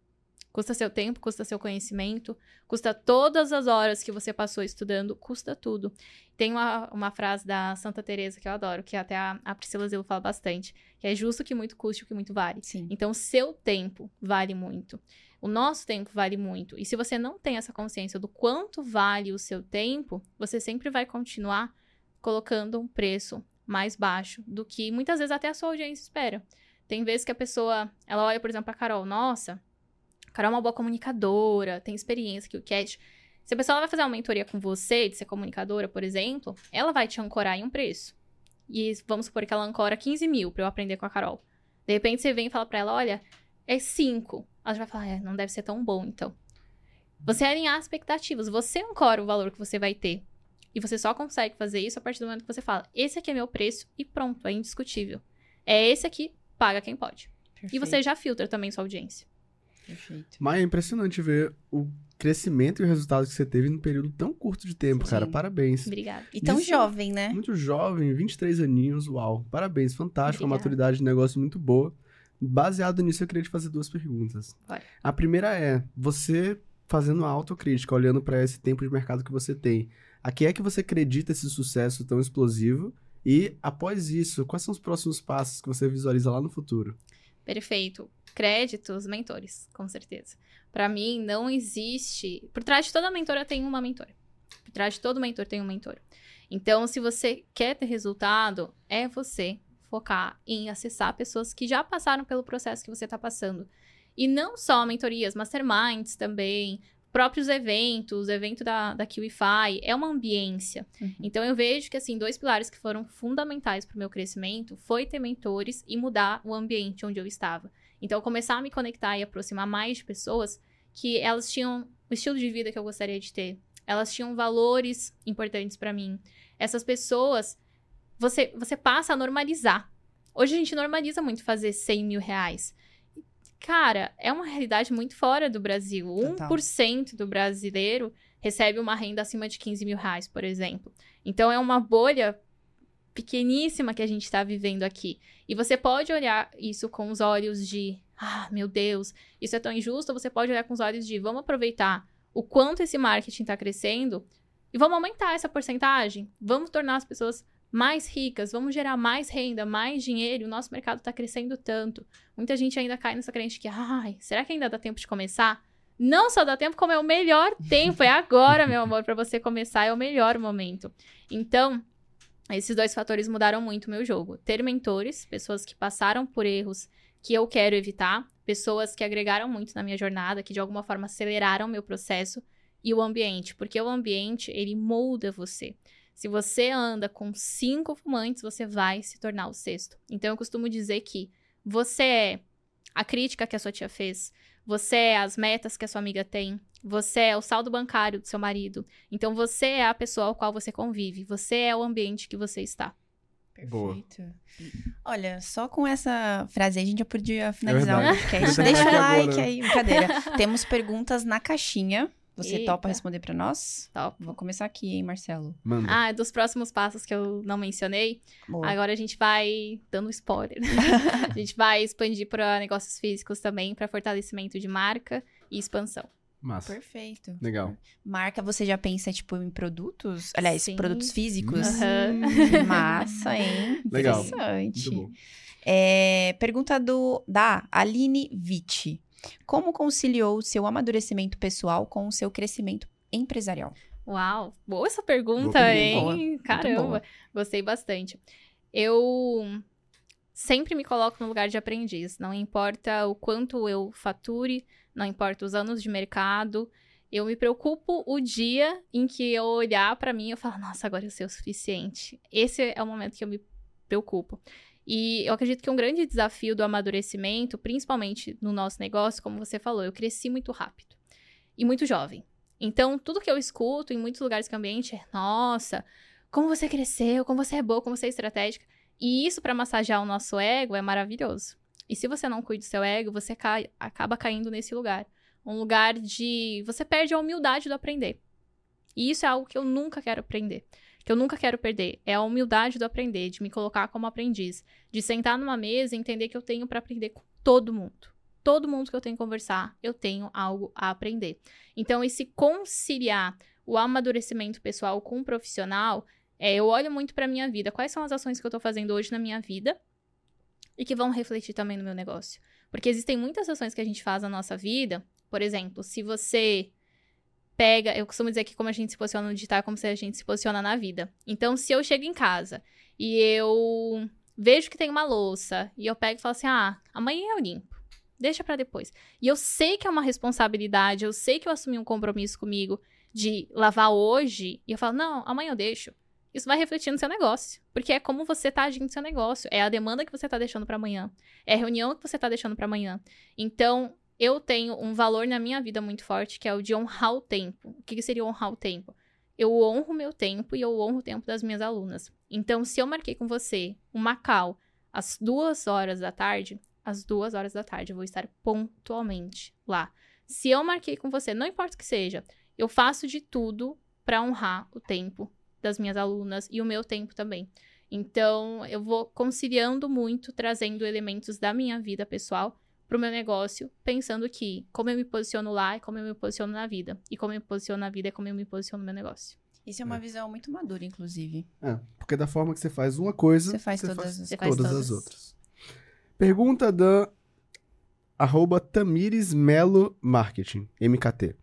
Custa seu tempo, custa seu conhecimento, custa todas as horas que você passou estudando, custa tudo. Tem uma, uma frase da Santa Teresa que eu adoro, que até a, a Priscila Zilo fala bastante, que é justo que muito custe o que muito vale. Sim. Então, seu tempo vale muito. O nosso tempo vale muito. E se você não tem essa consciência do quanto vale o seu tempo, você sempre vai continuar colocando um preço mais baixo do que muitas vezes até a sua audiência espera. Tem vezes que a pessoa, ela olha, por exemplo, a Carol, nossa, a Carol é uma boa comunicadora, tem experiência que o Cat. Se a pessoa vai fazer uma mentoria com você, de ser comunicadora, por exemplo, ela vai te ancorar em um preço. E vamos supor que ela ancora 15 mil pra eu aprender com a Carol. De repente você vem e fala pra ela, olha, é 5. Ela já vai falar, é, não deve ser tão bom, então. Você alinhar as expectativas, você ancora o valor que você vai ter. E você só consegue fazer isso a partir do momento que você fala, esse aqui é meu preço e pronto, é indiscutível. É esse aqui, paga quem pode. Perfeito. E você já filtra também sua audiência. Perfeito. Mas é impressionante ver o crescimento e o resultado que você teve num período tão curto de tempo, Sim. cara. Parabéns. Obrigada. E tão Isso- jovem, né? Muito jovem, 23 aninhos, uau. Parabéns, fantástico, uma Obrigada. maturidade de negócio muito boa. Baseado nisso, eu queria te fazer duas perguntas. Bora. A primeira é, você fazendo uma autocrítica, olhando para esse tempo de mercado que você tem, a que é que você acredita esse sucesso tão explosivo? E, após isso, quais são os próximos passos que você visualiza lá no futuro? Perfeito. Créditos, mentores, com certeza. Pra mim, não existe. Por trás de toda mentora tem uma mentora. Por trás de todo mentor tem um mentor. Então, se você quer ter resultado, é você focar em acessar pessoas que já passaram pelo processo que você está passando. E não só mentorias, masterminds também, próprios eventos, o evento da, da QIFI, é uma ambiência. Uhum. Então eu vejo que assim, dois pilares que foram fundamentais para o meu crescimento foi ter mentores e mudar o ambiente onde eu estava. Então começar a me conectar e aproximar mais de pessoas que elas tinham o estilo de vida que eu gostaria de ter. Elas tinham valores importantes para mim. Essas pessoas, você, você passa a normalizar. Hoje a gente normaliza muito fazer 100 mil reais. Cara, é uma realidade muito fora do Brasil. Total. 1% do brasileiro recebe uma renda acima de 15 mil reais, por exemplo. Então é uma bolha pequeníssima que a gente está vivendo aqui. E você pode olhar isso com os olhos de, ah, meu Deus, isso é tão injusto. Você pode olhar com os olhos de, vamos aproveitar o quanto esse marketing está crescendo e vamos aumentar essa porcentagem. Vamos tornar as pessoas mais ricas, vamos gerar mais renda, mais dinheiro. O nosso mercado está crescendo tanto. Muita gente ainda cai nessa crença que, ai, será que ainda dá tempo de começar? Não só dá tempo, como é o melhor tempo. É agora, meu amor, para você começar. É o melhor momento. Então, esses dois fatores mudaram muito meu jogo. Ter mentores, pessoas que passaram por erros que eu quero evitar, pessoas que agregaram muito na minha jornada, que de alguma forma aceleraram meu processo, e o ambiente, porque o ambiente, ele molda você. Se você anda com cinco fumantes, você vai se tornar o sexto. Então eu costumo dizer que você é a crítica que a sua tia fez, você é as metas que a sua amiga tem, você é o saldo bancário do seu marido. Então você é a pessoa ao qual você convive, você é o ambiente que você está. Boa. Perfeito. Olha, só com essa frase aí a gente já podia finalizar verdade. o podcast. Deixa o aqui like agora. aí, brincadeira. Temos perguntas na caixinha. Você Eita. topa responder pra nós? Top. Vou começar aqui, hein, Marcelo? Manda. Ah, dos próximos passos que eu não mencionei, Boa. agora a gente vai dando spoiler. a gente vai expandir para negócios físicos também, para fortalecimento de marca e expansão. Massa. Perfeito. Legal. Marca, você já pensa, tipo, em produtos? Aliás, Sim. produtos físicos? Aham. Hum, Massa, hein? Legal. Interessante. Muito bom. É, pergunta do da Aline Vitti. Como conciliou o seu amadurecimento pessoal com o seu crescimento empresarial? Uau, boa essa pergunta, Boa hein? Boa, Caramba, gostei bastante. Eu sempre me coloco no lugar de aprendiz, não importa o quanto eu fature, não importa os anos de mercado, eu me preocupo o dia em que eu olhar pra mim e eu falar, nossa, agora eu sei o suficiente. Esse é o momento que eu me preocupo. E eu acredito que um grande desafio do amadurecimento, principalmente no nosso negócio, como você falou, eu cresci muito rápido e muito jovem. Então, tudo que eu escuto em muitos lugares que ambiente é, nossa, como você cresceu, como você é boa, como você é estratégica. E isso, para massagear o nosso ego, é maravilhoso. E se você não cuida do seu ego, você cai, acaba caindo nesse lugar. Um lugar de. Você perde a humildade do aprender. E isso é algo que eu nunca quero aprender. Que eu nunca quero perder. É a humildade do aprender, de me colocar como aprendiz. De sentar numa mesa e entender que eu tenho para aprender com todo mundo. Todo mundo que eu tenho que conversar, eu tenho algo a aprender. Então, esse conciliar o amadurecimento pessoal com o profissional, é, eu olho muito para minha vida. Quais são as ações que eu tô fazendo hoje na minha vida e que vão refletir também no meu negócio? Porque existem muitas ações que a gente faz na nossa vida. Por exemplo, se você pega, eu costumo dizer que como a gente se posiciona no digital é como se a gente se posiciona na vida. Então, se eu chego em casa e eu vejo que tem uma louça e eu pego e falo assim: ah, amanhã eu limpo. Deixa para depois. E eu sei que é uma responsabilidade, eu sei que eu assumi um compromisso comigo de lavar hoje, e eu falo: não, amanhã eu deixo. Isso vai refletir no seu negócio. Porque é como você tá agindo no seu negócio. É a demanda que você tá deixando para amanhã. É a reunião que você tá deixando para amanhã. Então, eu tenho um valor na minha vida muito forte, que é o de honrar o tempo. O que, que seria honrar o tempo? Eu honro o meu tempo e eu honro o tempo das minhas alunas. Então, se eu marquei com você uma call às duas horas da tarde, às duas horas da tarde eu vou estar pontualmente lá. Se eu marquei com você, não importa o que seja, eu faço de tudo para honrar o tempo das minhas alunas e o meu tempo também. Então, eu vou conciliando muito, trazendo elementos da minha vida pessoal para o meu negócio, pensando que como eu me posiciono lá é como eu me posiciono na vida. E como eu me posiciono na vida é como eu me posiciono no meu negócio. Isso é uma é. visão muito madura, inclusive. É, porque da forma que você faz uma coisa, você faz, você todas, faz, todas, todas as outras. Pergunta da arroba Tamires Melo Marketing, MKT.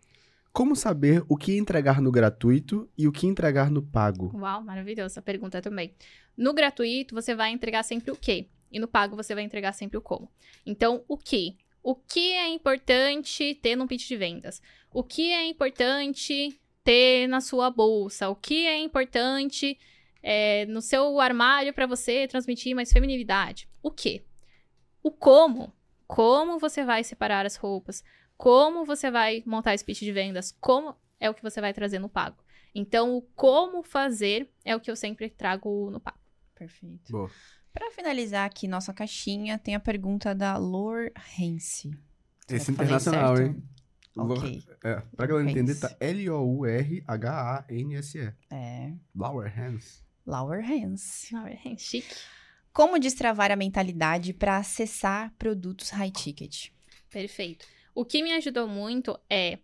Como saber o que entregar no gratuito e o que entregar no pago? Uau, maravilhosa essa pergunta também. No gratuito, você vai entregar sempre o quê? E no pago, você vai entregar sempre o como. Então, o que? O que é importante ter num pitch de vendas? O que é importante ter na sua bolsa? O que é importante é, no seu armário para você transmitir mais feminilidade? O que? O como? Como você vai separar as roupas? como você vai montar esse pitch de vendas, como é o que você vai trazer no pago. Então, o como fazer é o que eu sempre trago no pago. Perfeito. Boa. Para finalizar aqui nossa caixinha, tem a pergunta da Lor Hense. Esse internacional, hein? Ok. É, pra galera entender, tá L-O-U-R-H-A-N-S-E. É. Lower Hands. Lower Hands. Lower Hands, chique. Como destravar a mentalidade para acessar produtos high ticket? Perfeito. O que me ajudou muito é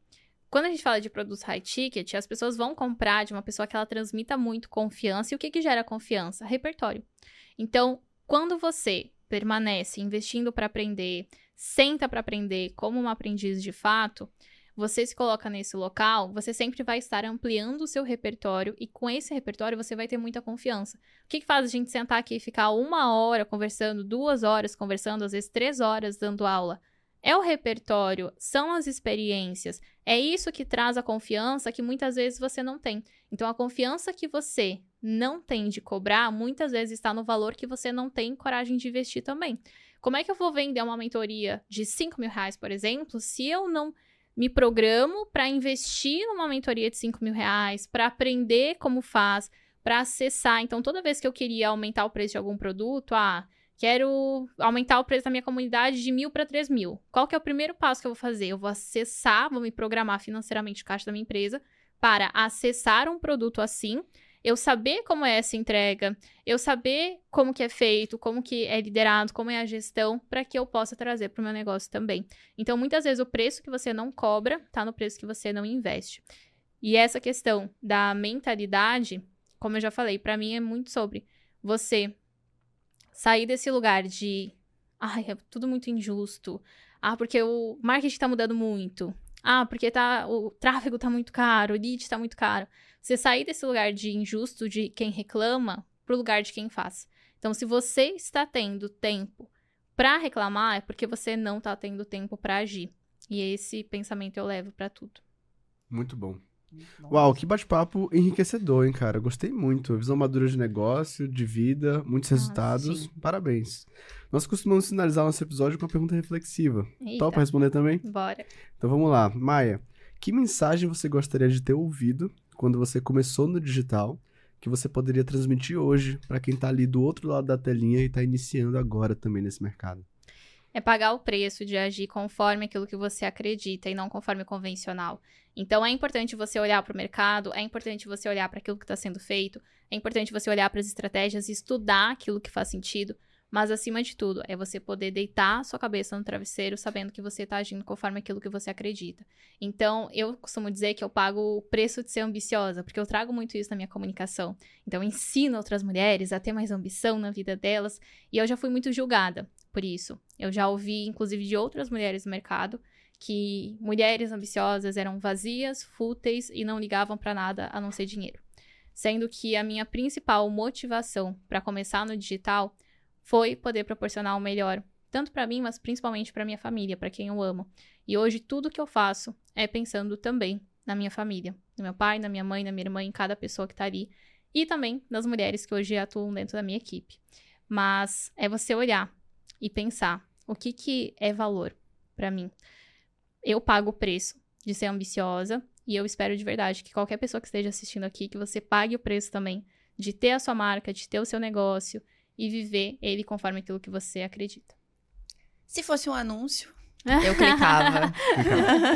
quando a gente fala de produtos high ticket, as pessoas vão comprar de uma pessoa que ela transmita muito confiança. E o que, que gera confiança? Repertório. Então, quando você permanece investindo para aprender, senta para aprender como um aprendiz de fato, você se coloca nesse local, você sempre vai estar ampliando o seu repertório e com esse repertório você vai ter muita confiança. O que, que faz a gente sentar aqui e ficar uma hora conversando, duas horas conversando, às vezes três horas dando aula? É o repertório, são as experiências. É isso que traz a confiança que muitas vezes você não tem. Então, a confiança que você não tem de cobrar, muitas vezes está no valor que você não tem coragem de investir também. Como é que eu vou vender uma mentoria de 5 mil reais, por exemplo, se eu não me programo para investir numa mentoria de 5 mil reais, para aprender como faz, para acessar. Então, toda vez que eu queria aumentar o preço de algum produto, ah, Quero aumentar o preço da minha comunidade de mil para três mil. Qual que é o primeiro passo que eu vou fazer? Eu vou acessar, vou me programar financeiramente o caixa da minha empresa para acessar um produto assim, eu saber como é essa entrega, eu saber como que é feito, como que é liderado, como é a gestão, para que eu possa trazer para o meu negócio também. Então, muitas vezes o preço que você não cobra está no preço que você não investe. E essa questão da mentalidade, como eu já falei, para mim é muito sobre você sair desse lugar de. Ai, é tudo muito injusto. Ah, porque o marketing tá mudando muito. Ah, porque tá, o tráfego tá muito caro, o lead tá muito caro. Você sair desse lugar de injusto, de quem reclama, pro lugar de quem faz. Então, se você está tendo tempo para reclamar, é porque você não tá tendo tempo para agir. E esse pensamento eu levo para tudo. Muito bom. Nossa. Uau, que bate-papo enriquecedor, hein, cara? Gostei muito. Visão madura de negócio, de vida, muitos resultados. Parabéns. Nós costumamos finalizar nosso episódio com uma pergunta reflexiva. Eita. Topa responder também? Bora. Então vamos lá. Maia, que mensagem você gostaria de ter ouvido quando você começou no digital que você poderia transmitir hoje para quem tá ali do outro lado da telinha e tá iniciando agora também nesse mercado? É pagar o preço de agir conforme aquilo que você acredita e não conforme convencional. Então é importante você olhar para o mercado, é importante você olhar para aquilo que está sendo feito, é importante você olhar para as estratégias e estudar aquilo que faz sentido. Mas acima de tudo, é você poder deitar sua cabeça no travesseiro sabendo que você está agindo conforme aquilo que você acredita. Então, eu costumo dizer que eu pago o preço de ser ambiciosa, porque eu trago muito isso na minha comunicação. Então, eu ensino outras mulheres a ter mais ambição na vida delas, e eu já fui muito julgada por isso. Eu já ouvi, inclusive, de outras mulheres no mercado que mulheres ambiciosas eram vazias, fúteis e não ligavam para nada a não ser dinheiro. Sendo que a minha principal motivação para começar no digital foi poder proporcionar o melhor, tanto para mim, mas principalmente para minha família, para quem eu amo. E hoje tudo que eu faço é pensando também na minha família, no meu pai, na minha mãe, na minha irmã, em cada pessoa que tá ali, e também nas mulheres que hoje atuam dentro da minha equipe. Mas é você olhar e pensar o que que é valor para mim. Eu pago o preço de ser ambiciosa e eu espero de verdade que qualquer pessoa que esteja assistindo aqui que você pague o preço também de ter a sua marca, de ter o seu negócio e viver ele conforme aquilo que você acredita. Se fosse um anúncio, eu clicava.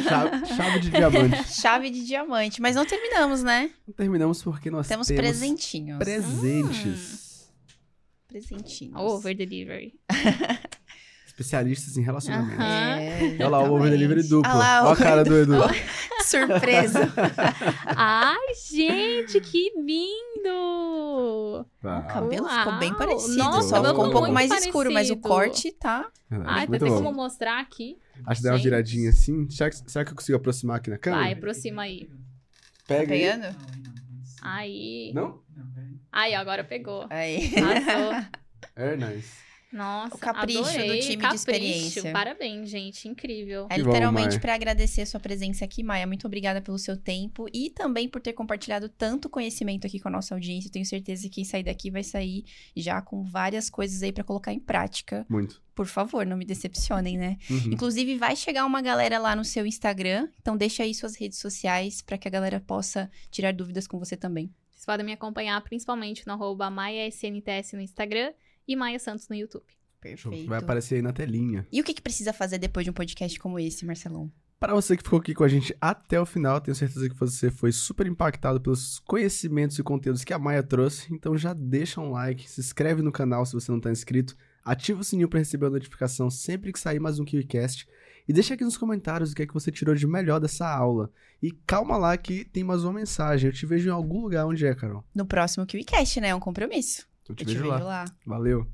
chave, chave de diamante. Chave de diamante. Mas não terminamos, né? Não terminamos porque nós Temos temos presentinhos. presentes. Presentinhos. Over delivery. Especialistas em relacionamento. Aham. É, Olha lá, o over delivery duplo. Ah lá, Olha a cara do Edu. Surpresa. Ai, gente, que lindo! Tá. O cabelo ficou bem Uau, parecido. nossa, só ficou um pouco mais escuro, mas o parecido. corte tá. Ai, muito tem bom. como mostrar aqui? Acho que dá uma viradinha assim. Será que, será que eu consigo aproximar aqui na câmera? Vai, aproxima aí. Pega Tá aí. pegando? Aí. Não? Aí, agora pegou. Aí. Arrasou. É nice. Nossa, O capricho do adorei. time de Capricho. experiência. Parabéns, gente. Incrível. É literalmente para agradecer a sua presença aqui, Maia. Muito obrigada pelo seu tempo e também por ter compartilhado tanto conhecimento aqui com a nossa audiência. Eu tenho certeza que quem sair daqui vai sair já com várias coisas aí para colocar em prática. Muito. Por favor, não me decepcionem, né? Uhum. Inclusive, vai chegar uma galera lá no seu Instagram. Então, deixa aí suas redes sociais para que a galera possa tirar dúvidas com você também. Vocês podem me acompanhar principalmente no arroba MaiaSNTS no Instagram e Maia Santos no YouTube. Show. Perfeito. Vai aparecer aí na telinha. E o que, que precisa fazer depois de um podcast como esse, Marcelão? Para você que ficou aqui com a gente até o final, tenho certeza que você foi super impactado pelos conhecimentos e conteúdos que a Maia trouxe. Então já deixa um like, se inscreve no canal se você não está inscrito, ativa o sininho para receber a notificação sempre que sair mais um KiwiCast e deixa aqui nos comentários o que é que você tirou de melhor dessa aula. E calma lá que tem mais uma mensagem. Eu te vejo em algum lugar onde é, Carol. No próximo KiwiCast, né? É um compromisso. Eu te Eu te vejo vejo lá. lá. Valeu.